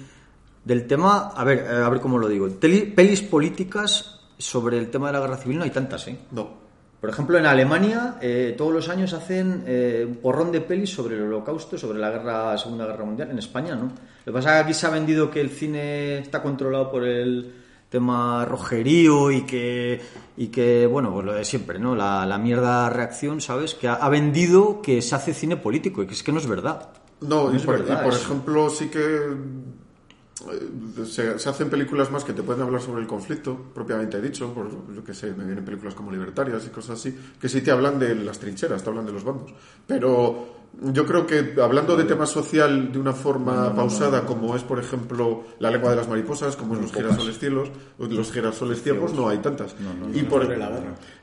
del tema. A ver, eh, a ver cómo lo digo. Pelis políticas sobre el tema de la guerra civil no hay tantas, ¿eh? No. Por ejemplo, en Alemania eh, todos los años hacen eh, un porrón de pelis sobre el holocausto, sobre la guerra, Segunda Guerra Mundial. En España no. Lo que pasa es que aquí se ha vendido que el cine está controlado por el tema rojerío y que, y que bueno, pues lo de siempre, ¿no? La, la mierda reacción, ¿sabes? Que ha, ha vendido que se hace cine político y que es que no es verdad. No, No y es por, verdad y por eso. ejemplo, sí que eh, se, se hacen películas más que te pueden hablar sobre el conflicto, propiamente dicho, por, yo que sé, me vienen películas como Libertarias y cosas así, que sí te hablan de las trincheras, te hablan de los bandos. Pero yo creo que hablando de tema social de una forma pausada, como es, por ejemplo, La lengua de las mariposas, como es Los girasoles cielos, los girasoles ciegos, no hay tantas. y, por,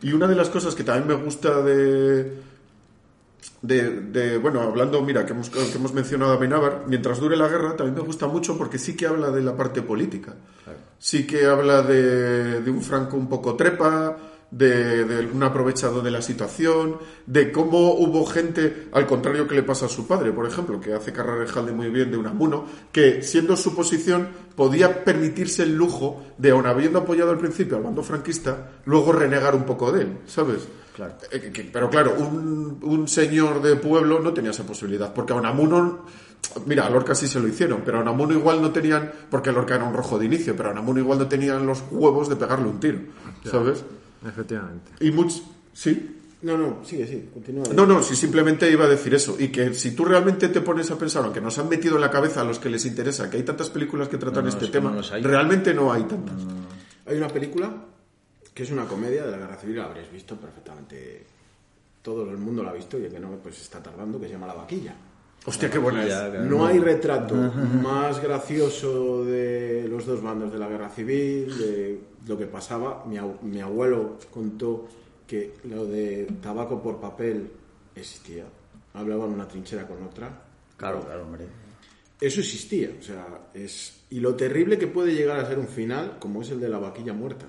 y una de las cosas que también me gusta de de, de- bueno, hablando, mira, que hemos, que hemos mencionado a Benavar, mientras dure la guerra, también me gusta mucho porque sí que habla de la parte política. Sí que habla de, de un Franco un poco trepa, de, de un aprovechado de la situación, de cómo hubo gente, al contrario que le pasa a su padre, por ejemplo, que hace Carrarejalde muy bien de Unamuno, que siendo su posición podía permitirse el lujo de, aun habiendo apoyado al principio al bando franquista, luego renegar un poco de él, ¿sabes? Claro. Eh, que- pero claro, un, un señor de pueblo no tenía esa posibilidad, porque a Unamuno, mira, a Lorca sí se lo hicieron, pero a Unamuno igual no tenían, porque Lorca era un rojo de inicio, pero a Unamuno igual no tenían los huevos de pegarle un tiro, ¿sabes? Efectivamente. Y muchos, sí. No, no, sigue, sí, continúa. No, no, si simplemente iba a decir eso. Y que si tú realmente te pones a pensar, aunque nos han metido en la cabeza a los que les interesa que hay tantas películas que tratan No, no, este es que tema, no los hay. realmente no hay tantas. Hay una película que es una comedia de la guerra civil, la habréis visto perfectamente. Todo el mundo la ha visto y el que no, pues está tardando, que se llama La Vaquilla. Hostia, qué buena Ya, es. claro. No hay retrato [laughs] más gracioso de los dos bandos de la guerra civil, de lo que pasaba. Mi, ab- mi abuelo contó que lo de tabaco por papel existía. Hablaban una trinchera con otra. Claro, claro, hombre. Eso existía, o sea, es y lo terrible que puede llegar a ser un final como es el de la vaquilla muerta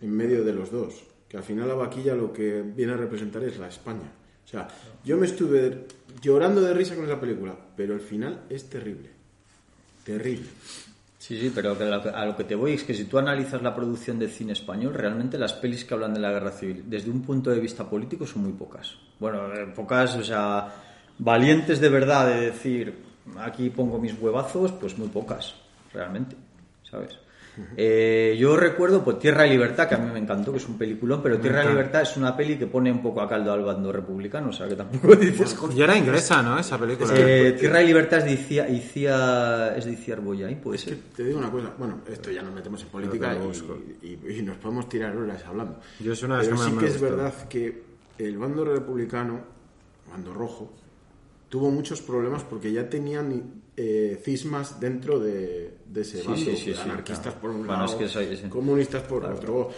en medio de los dos, que al final la vaquilla lo que viene a representar es la España. O sea, yo me estuve llorando de risa con esa película, pero el final es terrible. Terrible. Sí, sí, pero a lo que te voy es que si tú analizas la producción de cine español, realmente las pelis que hablan de la guerra civil, desde un punto de vista político, son muy pocas. Bueno, eh, pocas, o sea, valientes de verdad de decir, aquí pongo mis huevazos, pues muy pocas, realmente, ¿sabes? Eh, yo recuerdo pues, Tierra y Libertad, que a mí me encantó, que es un peliculón, pero Tierra y Libertad es una peli que pone un poco a caldo al bando republicano, o sea que tampoco [laughs] dices... Y era inglesa, ¿no? Esa película. Eh, Tierra y Libertad es de Iciar, Iciar- es de Iciar Boyain, puede ser. Te digo una cosa, bueno, esto ya nos metemos en política y, y- y nos podemos tirar horas hablando. Yo es una de Pero que sí me que es gustó. verdad que el bando republicano, bando rojo, tuvo muchos problemas porque ya tenían eh, cismas dentro de, de ese Sí, sí, sí, sí, anarquistas claro. por un Bueno, lado, es que comunistas por Claro. otro.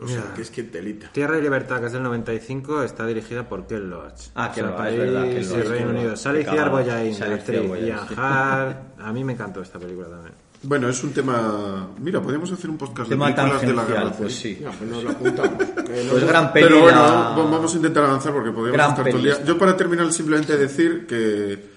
O sea, Mira. que es que telita. Tierra y Libertad, que es del 95, está dirigida por Ken Loach. Ah, Ken Loach, país es verdad, Ken y Loach, Reino Unido. Cagada. Boyain. A mí me encantó esta película también. Bueno, es un tema. Mira, podríamos hacer un podcast Tema de películas de la guerra pues sí. Pues nos lo apuntamos. [laughs] Que Pues no- gran peli. Pero bueno, vamos a intentar avanzar porque podríamos Gran estar todo el día. Yo para terminar simplemente decir que,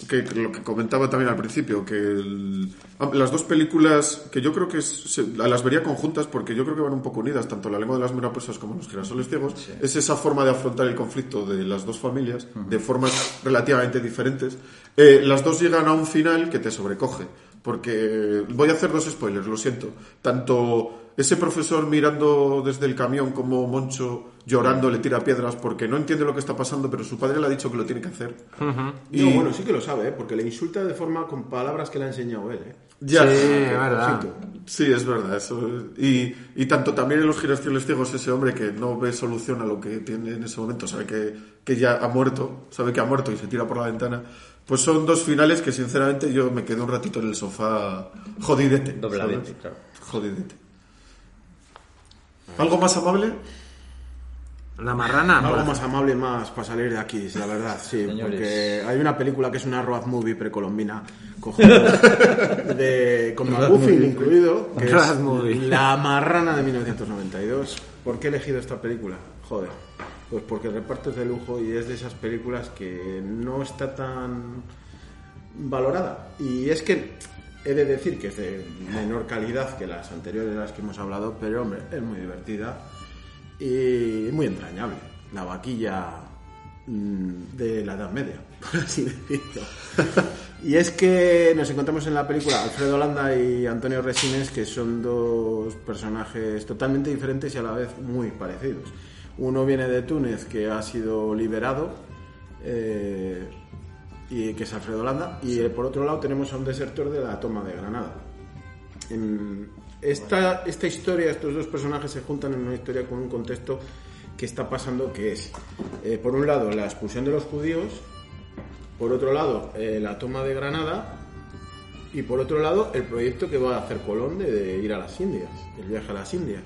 que lo que comentaba también al principio, que el- las dos películas que yo creo que se- las vería conjuntas porque yo creo que van un poco unidas, tanto La lengua de las mirapresas como Los girasoles ciegos, es esa forma de afrontar el conflicto de las dos familias de formas relativamente diferentes. Eh, las dos llegan a un final que te sobrecoge. Porque voy a hacer dos spoilers, lo siento. Tanto ese profesor mirando desde el camión como Moncho llorando le tira piedras porque no entiende lo que está pasando, pero su padre le ha dicho que lo tiene que hacer. Y no, bueno, sí que lo sabe, ¿eh? porque le insulta de forma con palabras que le ha enseñado él. ¿eh? Ya. Sí, es verdad. Sí, es verdad. Eso. Y, y tanto también en los girasoles ciegos ese hombre que no ve solución a lo que tiene en ese momento, sabe que, que ya ha muerto, sabe que ha muerto y se tira por la ventana. Pues son dos finales que sinceramente yo me quedé un ratito en el sofá jodidete. Dobladete, claro. Jodidete. ¿Algo más amable? La marrana. Algo pues, más amable y más para salir de aquí, la verdad, sí. Señores. Porque hay una película que es una road movie precolombina, cojonuda, [laughs] de, con McGuffin incluido, que Road es movie. La Marrana de 1992. ¿Por qué he elegido esta película? Joder, pues porque el reparto es de lujo y es de esas películas que no está tan valorada. Y es que he de decir que es de menor calidad que las anteriores de las que hemos hablado, pero hombre, es muy divertida y muy entrañable. La vaquilla mm, de la Edad Media, [laughs] por así decirlo. y es que nos encontramos en la película Alfredo Landa y Antonio Resines, que son dos personajes totalmente diferentes y a la vez muy parecidos. Uno viene de Túnez, que ha sido liberado, eh, y que es Alfredo Landa, y eh, por otro lado tenemos a un desertor de la toma de Granada. En esta, esta historia, estos dos personajes se juntan en una historia con un contexto que está pasando que es, eh, por un lado, la expulsión de los judíos, por otro lado, eh, la toma de Granada, y por otro lado, el proyecto que va a hacer Colón de, de ir a las Indias, el viaje a las Indias.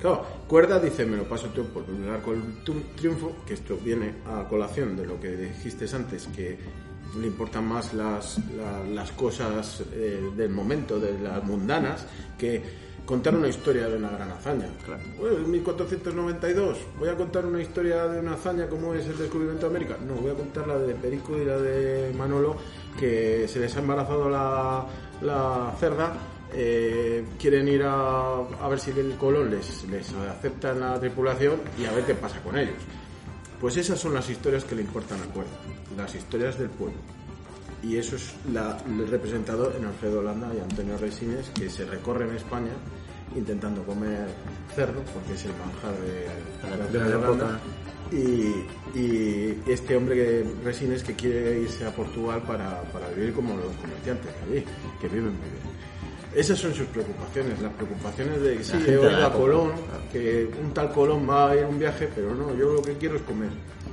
Claro, Cuerda dice, me lo paso todo por el arco del tu- triunfo, que esto viene a colación de lo que dijiste antes, que le importan más las, la- las cosas eh, del momento, de las mundanas, que contar una historia de una gran hazaña. Claro. Bueno, en 1492, voy a contar una historia de una hazaña como es el descubrimiento de América. No, voy a contar la de Perico y la de Manolo, que se les ha embarazado la, la cerda. Eh, quieren ir a, a ver si el Colón les, les acepta en la tripulación y a ver qué pasa con ellos. Pues esas son las historias que le importan a Cuerda, las historias del pueblo. Y eso es la, representado en Alfredo Holanda y Antonio Resines, que se recorren España intentando comer cerdo, porque es el manjar de, De Holanda. época. Y, y este hombre que, Resines que quiere irse a Portugal para, para vivir como los comerciantes de allí, que viven muy bien. Esas son sus preocupaciones, las preocupaciones de que sí, he oído a Colón, que un tal Colón va a ir a un viaje, pero no, yo lo que quiero es comer.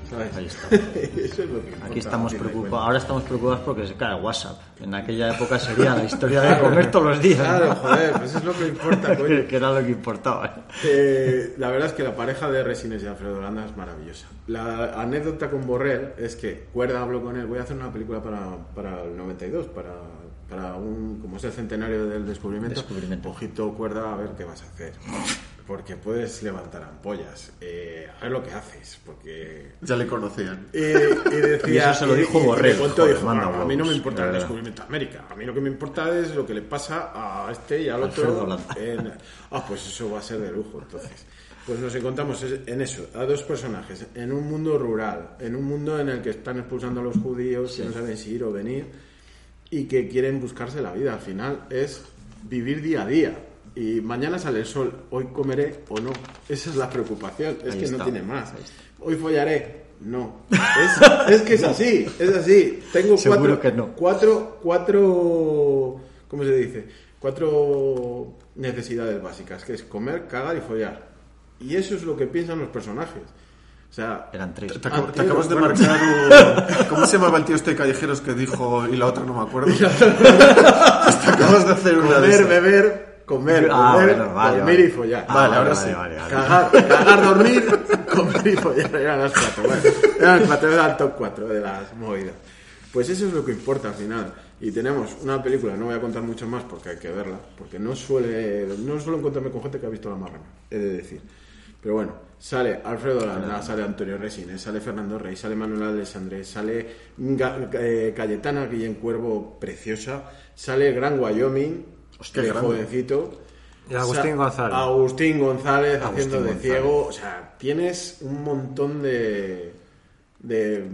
¿sabes? Ahí está. [laughs] Eso es lo que importa, Aquí estamos preocupados, ahora estamos preocupados porque se cae WhatsApp. En aquella época sería la historia de comer todos los días. Claro, ¿no? joder, pues es lo que importa, [laughs] coño. que, era lo que importaba. Eh, la verdad es que la pareja de Resines y Alfredo Holanda es maravillosa. La anécdota con Borrell es que Cuerda habló con él, voy a hacer una película para, para el 92, para, para un, como es el centenario del descubrimiento. Descubrimiento. Ojito, Cuerda, a ver qué vas a hacer. Porque puedes levantar ampollas, eh, a ver lo que haces, porque Ya le conocían. y, y decía, Y eso se lo dijo y- y Borrell, le contó, joder, dijo, manda "Bueno, a mí no me importa el verdad". descubrimiento de América, a mí lo que me importa es lo que le pasa a este y al otro. En- ah, pues eso va a ser de lujo, entonces. Pues nos encontramos en eso, a dos personajes, en un mundo rural, en un mundo en el que están expulsando a los judíos, que no saben si ir o venir, y que quieren buscarse la vida. Al final es vivir día a día. Y mañana sale el sol, hoy comeré o no. Esa es la preocupación, es Ahí que no tiene más. Hoy follaré, no. Es, es que es así, es así. Tengo Seguro cuatro, que no. cuatro, cuatro, ¿cómo se dice? Cuatro necesidades básicas, que es comer, cagar y follar. Y eso es lo que piensan los personajes. O sea, Eran tres. Te, acabo- Ah, te acabas de bueno. marcar un... [laughs] ¿Cómo se llamaba el tío este de callejeros que dijo y la otra no me acuerdo? [laughs] Pues te acabas de hacer una comer, beber, comer, Ah, comer, bueno, vale, dormir vale. y follar. Ah, Vale, ahora vale, sí. vale, vale. Cagar, cagar, dormir, [laughs] comer y follar. Eran las cuatro. Bueno, eran las cuatro, eran el top cuatro de las movidas. Pues eso es lo que importa al final. Y tenemos una película, no voy a contar mucho más porque hay que verla, porque no suele, no suelo encontrarme con gente que ha visto La Marrana, he de decir. Pero bueno, sale Alfredo Landa, sale Antonio Resines, sale Fernando Rey, sale Manuel Alessandré, sale Ga- eh, Cayetana Guillén Cuervo, preciosa, sale Gran Wyoming, Hostia, jovencito. Y Agustín González. Agustín González Agustín haciendo de González. ciego. O sea, tienes un montón de. de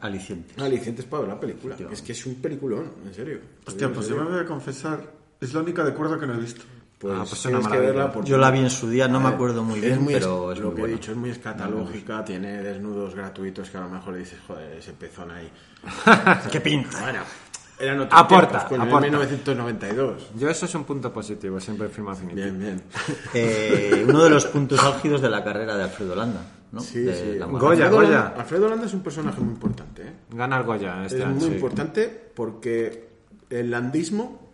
Alicientes. alicientes para ver la película. Es que es un peliculón, en serio. Hostia, En pues yo me voy a confesar. Es la única de cuerda que no he visto. Pues, Ah, pues es tienes una que maravilla. verla porque- Yo la vi en su día, no me Eh, acuerdo muy es bien, muy pero es- es lo muy que he dicho es muy escatológica, tiene desnudos gratuitos que a lo mejor le dices, joder, ese pezón ahí. [laughs] ¡Qué pinta! Bueno, eran otros Aporta, tiempos, aporta. en 1992. Yo eso es un punto positivo, siempre firmo Affinity. Bien, bien. Eh, uno de los puntos álgidos de la carrera de Alfredo Landa, ¿no? Sí, De sí. la. Goya, Alfredo Goya. Landa- Alfredo Landa es un personaje muy importante, ¿eh? Gana el Goya este es año. muy sí. importante porque el landismo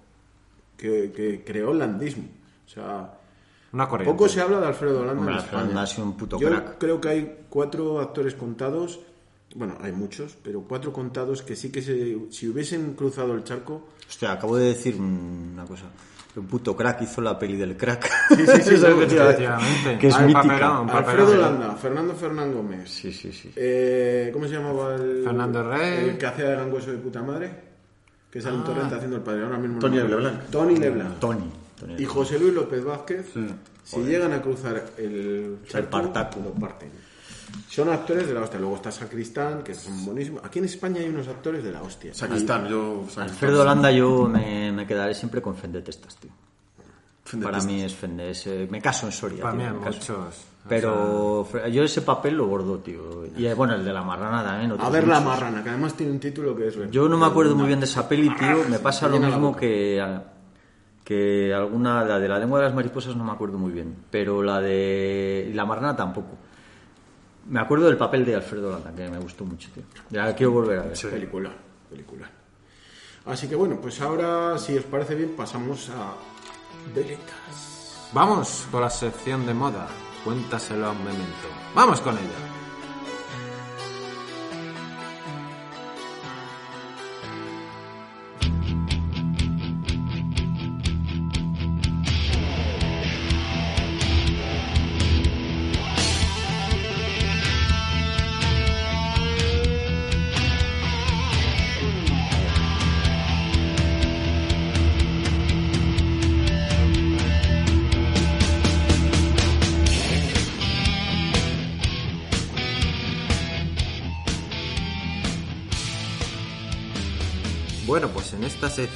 que, que creó el landismo. O sea, Una corriente. poco se habla de Alfredo Landa en Alfredo España. Sido un puto Yo crack. creo que hay cuatro actores contados, bueno, hay muchos, pero cuatro contados que sí que se, si hubiesen cruzado el charco, Hostia, acabo de decir una cosa. Un puto crack hizo la peli del crack. Sí, sí, sí. [laughs] Efectivamente. Que es Ah, mítica. papelón, papelón. Alfredo Landa, Fernando Fernán Gómez, Sí, sí, sí. eh, ¿cómo se llamaba el Fernando Rey. el que hacía de gangoso de puta madre? Que sale en Torrente haciendo el padre, ahora mismo no Tony. Leblanc. Tony Leblanc. Tony. Tony. Y José Luis López Vázquez, si llegan a cruzar el charco, partaco. lo parten. Son actores de la hostia. Luego está Sacristán, que son buenísimos. Aquí en España hay unos actores de la hostia. Sacristán, yo... Sacristán. Alfredo Landa yo me, me quedaré siempre con Fendetestas, tío. Fendetista. Para mí es Fende, ese- me caso en Soria. Para tío, mí muchos. Pero yo ese papel lo bordo, tío. Y eh, bueno, el de la marrana también. A ver la marrana, que además tiene un título que es... Yo no me acuerdo muy bien de esa peli, tío. Me pasa lo mismo que, que alguna, la de la lengua de las mariposas no me acuerdo muy bien. Pero la de la marrana tampoco. Me acuerdo del papel de Alfredo Landa, que me gustó mucho, tío. Ya la quiero volver a ver. Película, película. Así que bueno, pues ahora, si os parece bien, pasamos a... Vamos con la sección de moda. Cuéntaselo a un memento. Vamos con ella.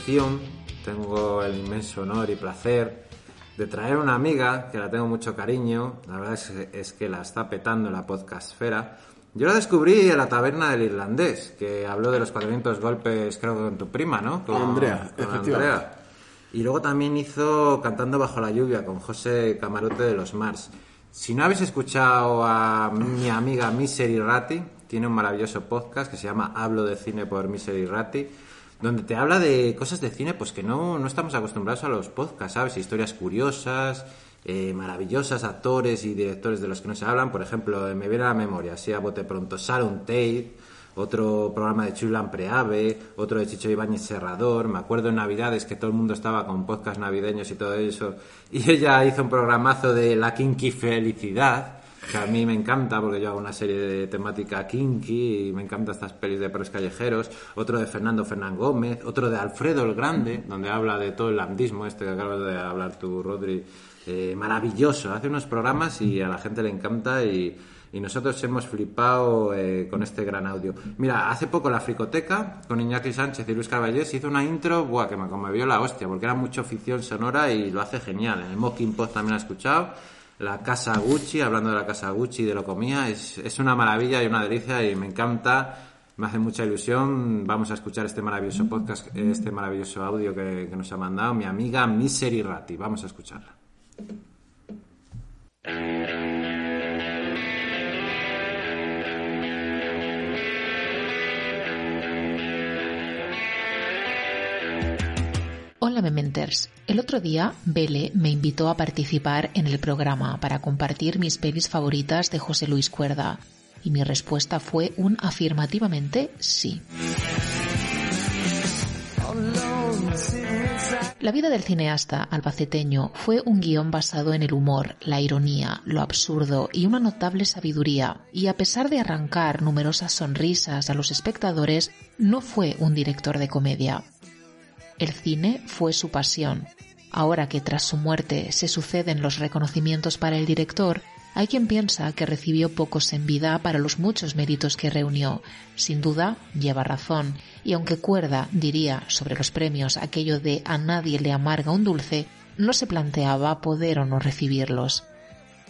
Sección tengo el inmenso honor y placer de traer una amiga que la tengo mucho cariño. La verdad es, es que la está petando en la podcastfera. Yo la descubrí en la taberna del irlandés, que habló de los 400 golpes, creo que con tu prima, ¿no? Con, Andrea, con efectivamente. Andrea. Y luego también hizo Cantando bajo la lluvia con José Camarote de los Mars. Si no habéis escuchado a mi amiga Misery Ratti, tiene un maravilloso podcast que se llama Hablo de cine por Misery Ratti, donde te habla de cosas de cine pues que no, no estamos acostumbrados a los podcasts, ¿sabes? Historias curiosas, eh, maravillosas, actores y directores de los que no se hablan. Por ejemplo, eh, me viene a la memoria, así a bote pronto, Sharon Tate, otro programa de Chulan Preave, otro de Chicho Ibáñez Serrador. Me acuerdo en Navidades que todo el mundo estaba con podcast navideños y todo eso. Y ella hizo un programazo de La Kinky Felicidad. Que a mí me encanta porque yo hago una serie de temática kinky y me encantan estas pelis de perros callejeros. Otro de Fernando Fernán Gómez, otro de Alfredo el Grande, donde habla de todo el landismo, este que acabas de hablar tú, Rodri. Eh, maravilloso, hace unos programas y a la gente le encanta y, nosotros hemos flipado eh, con este gran audio. Mira, hace poco la Fricoteca con Iñaki Sánchez y Luis Carballés hizo una intro buah, que me conmovió la hostia, porque era mucho ficción sonora y lo hace genial. En el Mocking Pod también lo he escuchado. La Casa Gucci, hablando de la Casa Gucci y de lo comía, es, una maravilla y una delicia y me encanta. Me hace mucha ilusión. Vamos a escuchar este maravilloso podcast, este maravilloso audio que, que nos ha mandado mi amiga Misery Ratti. Vamos a escucharla. Hola Mementers. El otro día Bele me invitó a participar en el programa para compartir mis pelis favoritas de José Luis Cuerda y mi respuesta fue un afirmativamente sí. La vida del cineasta albaceteño fue un guion basado en el humor, la ironía, lo absurdo y una notable sabiduría, y a pesar de arrancar numerosas sonrisas a los espectadores, no fue un director de comedia. El cine fue su pasión. Ahora que tras su muerte se suceden los reconocimientos para el director, hay quien piensa que recibió pocos en vida para los muchos méritos que reunió. Sin duda, lleva razón, y aunque Cuerda diría sobre los premios aquello de a nadie le amarga un dulce, no se planteaba poder o no recibirlos.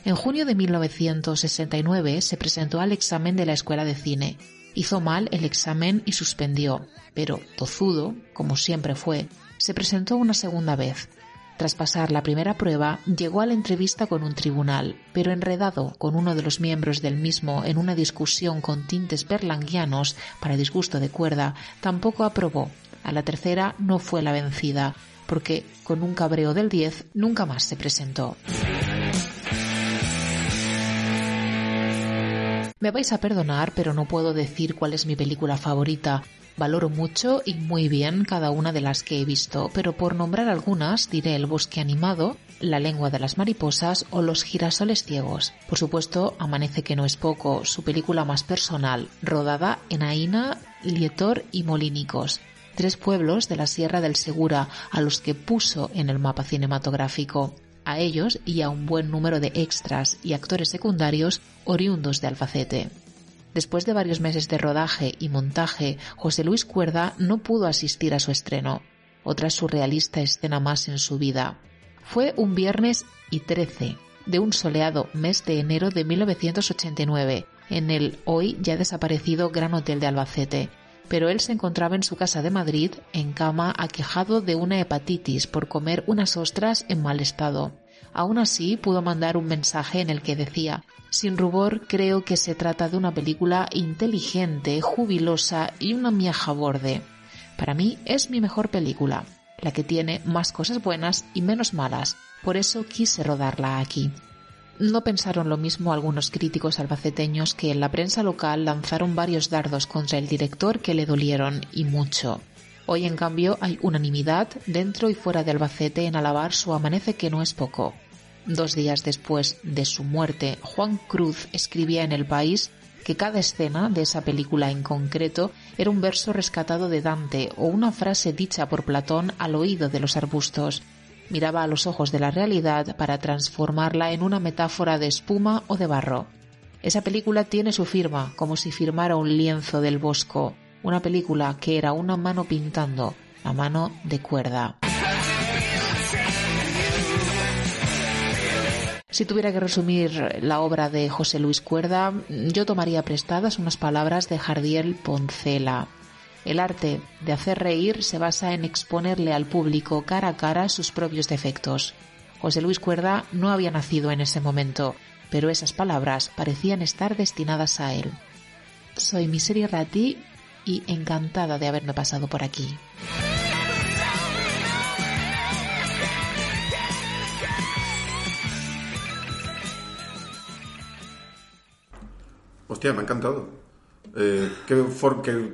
En junio de 1969 se presentó al examen de la Escuela de Cine. Hizo mal el examen y suspendió, pero tozudo, como siempre fue, se presentó una segunda vez. Tras pasar la primera prueba, llegó a la entrevista con un tribunal, pero enredado con uno de los miembros del mismo en una discusión con tintes berlanguianos para disgusto de cuerda, tampoco aprobó. A la tercera no fue la vencida, porque con un cabreo del 10 nunca más se presentó. Me vais a perdonar, pero no puedo decir cuál es mi película favorita. Valoro mucho y muy bien cada una de las que he visto, pero por nombrar algunas diré El bosque animado, La lengua de las mariposas o Los girasoles ciegos. Por supuesto, Amanece que no es poco, su película más personal, rodada en Aina, Lietor y Molínicos, tres pueblos de la Sierra del Segura a los que puso en el mapa cinematográfico a ellos y a un buen número de extras y actores secundarios oriundos de Albacete. Después de varios meses de rodaje y montaje, José Luis Cuerda no pudo asistir a su estreno, otra surrealista escena más en su vida. Fue un viernes y 13 de un soleado mes de enero de 1989, en el hoy ya desaparecido Gran Hotel de Albacete, pero él se encontraba en su casa de Madrid, en cama, aquejado de una hepatitis por comer unas ostras en mal estado. Aún así, pudo mandar un mensaje en el que decía Sin rubor, creo que se trata de una película inteligente, jubilosa y una miaja borde. Para mí es mi mejor película, la que tiene más cosas buenas y menos malas, por eso quise rodarla aquí. No pensaron lo mismo algunos críticos albaceteños que en la prensa local lanzaron varios dardos contra el director que le dolieron y mucho. Hoy, en cambio, hay unanimidad dentro y fuera de Albacete en alabar su amanece que no es poco. Dos días después de su muerte, Juan Cruz escribía en El País que cada escena de esa película en concreto era un verso rescatado de Dante o una frase dicha por Platón al oído de los arbustos, miraba a los ojos de la realidad para transformarla en una metáfora de espuma o de barro. Esa película tiene su firma, como si firmara un lienzo del bosco, una película que era una mano pintando, la mano de cuerda. Si tuviera que resumir la obra de José Luis Cuerda, yo tomaría prestadas unas palabras de Jardiel Poncela. El arte de hacer reír se basa en exponerle al público cara a cara sus propios defectos. José Luis Cuerda no había nacido en ese momento, pero esas palabras parecían estar destinadas a él. Soy Misery Ratti y encantada de haberme pasado por aquí. Hostia, me ha encantado. Eh, qué,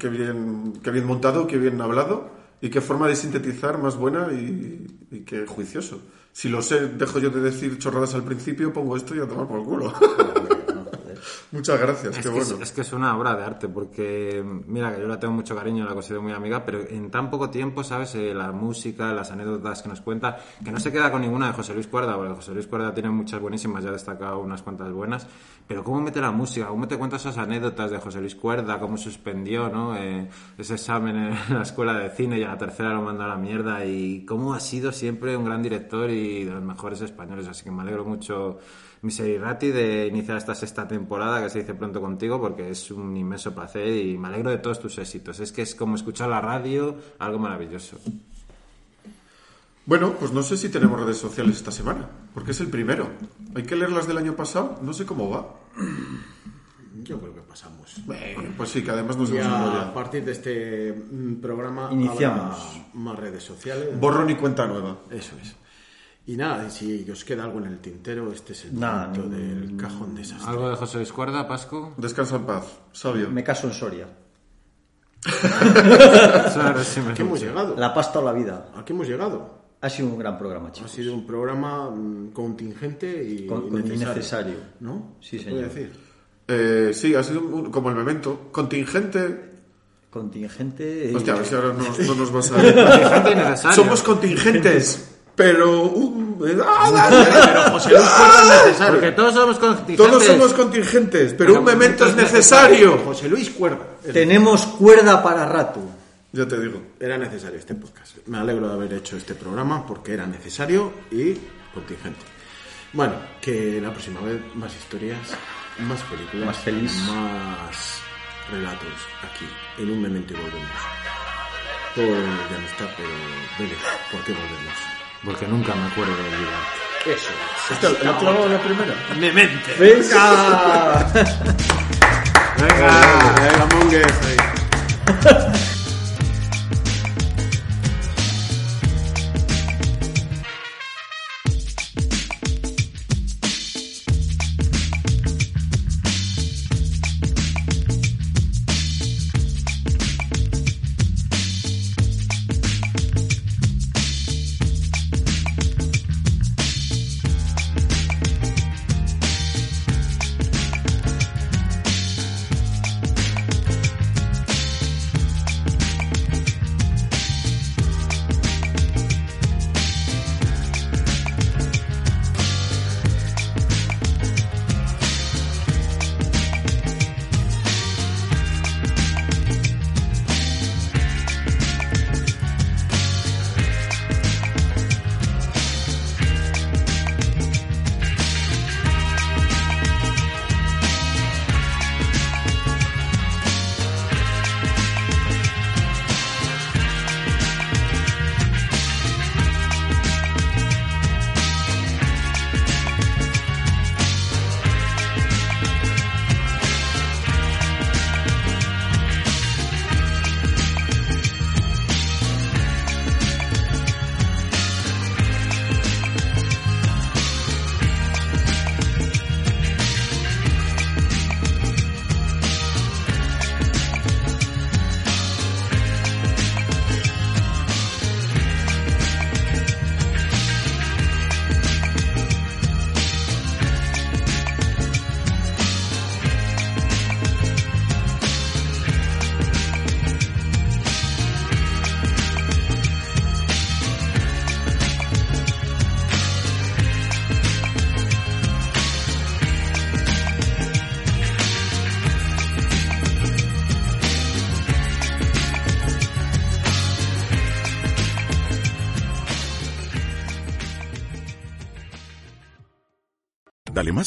bien, qué bien montado, qué bien hablado y qué forma de sintetizar más buena y, y qué juicioso. Si lo sé, dejo yo de decir chorradas al principio, pongo esto y a tomar por el culo. Muchas gracias, Es qué que, es, bueno. es que es una obra de arte, porque mira que yo la tengo mucho cariño, la considero muy amiga, pero en tan poco tiempo, ¿sabes? Eh, la música, las anécdotas que nos cuenta, que no se queda con ninguna de José Luis Cuerda, porque José Luis Cuerda tiene muchas buenísimas, ya ha destacado unas cuantas buenas, pero cómo mete la música, cómo te cuenta esas anécdotas de José Luis Cuerda, cómo suspendió, ¿no? Eh, ese examen en [laughs] la escuela de cine y a la tercera lo mandó a la mierda, y cómo ha sido siempre un gran director y de los mejores españoles, así que me alegro mucho. Miserirati de iniciar esta sexta temporada que se dice pronto contigo porque es un inmenso placer y me alegro de todos tus éxitos. Es que es como escuchar la radio, algo maravilloso. Bueno, pues no sé si tenemos redes sociales esta semana, porque es el primero. Hay que leer las del año pasado, no sé cómo va. Yo creo que pasamos. Bueno, pues sí, que además nos hemos Ya, a partir de este mm, programa Iniciamos. más redes sociales. Borrón y cuenta nueva. Eso es. Y nada, si os queda algo en el tintero, este es el Nada, momento del cajón desastre. ¿Algo de José Luis Cuerda, Pascu? Descansa en paz, sabio. Me caso en Soria. [laughs] ¿A qué hemos llegado? La pasta o la vida. ¿A qué hemos llegado? Ha sido un gran programa, Ha chicos. sido un programa mm, contingente y Con- necesario. ¿No? Sí, ¿Se señor. decir? Eh, sí, ha sido un- como el memento. Contingente. Contingente. Hostia, a ver si ahora no, no nos vas a. [laughs] Contingente innecesario. Somos contingentes, pero. un- ¡Ah, Pero José Luis Cuerda es necesario. Porque todos somos contingentes. Todos somos contingentes, pero un memento es necesario. José Luis Cuerda. Tenemos cuerda para rato. Ya te digo. Era necesario este podcast. Me alegro de haber hecho este programa porque era necesario y contingente. Bueno, que la próxima vez más historias, más películas, Más feliz. más relatos aquí en un memento y volvemos. Por ya no está, pero vele, ¿por qué volvemos? Porque nunca me acuerdo de olvidar. Eso es. Hostia, ¿la clavado la primera? Memente. [laughs] ¡Venga! Venga, venga, Mongues, ahí.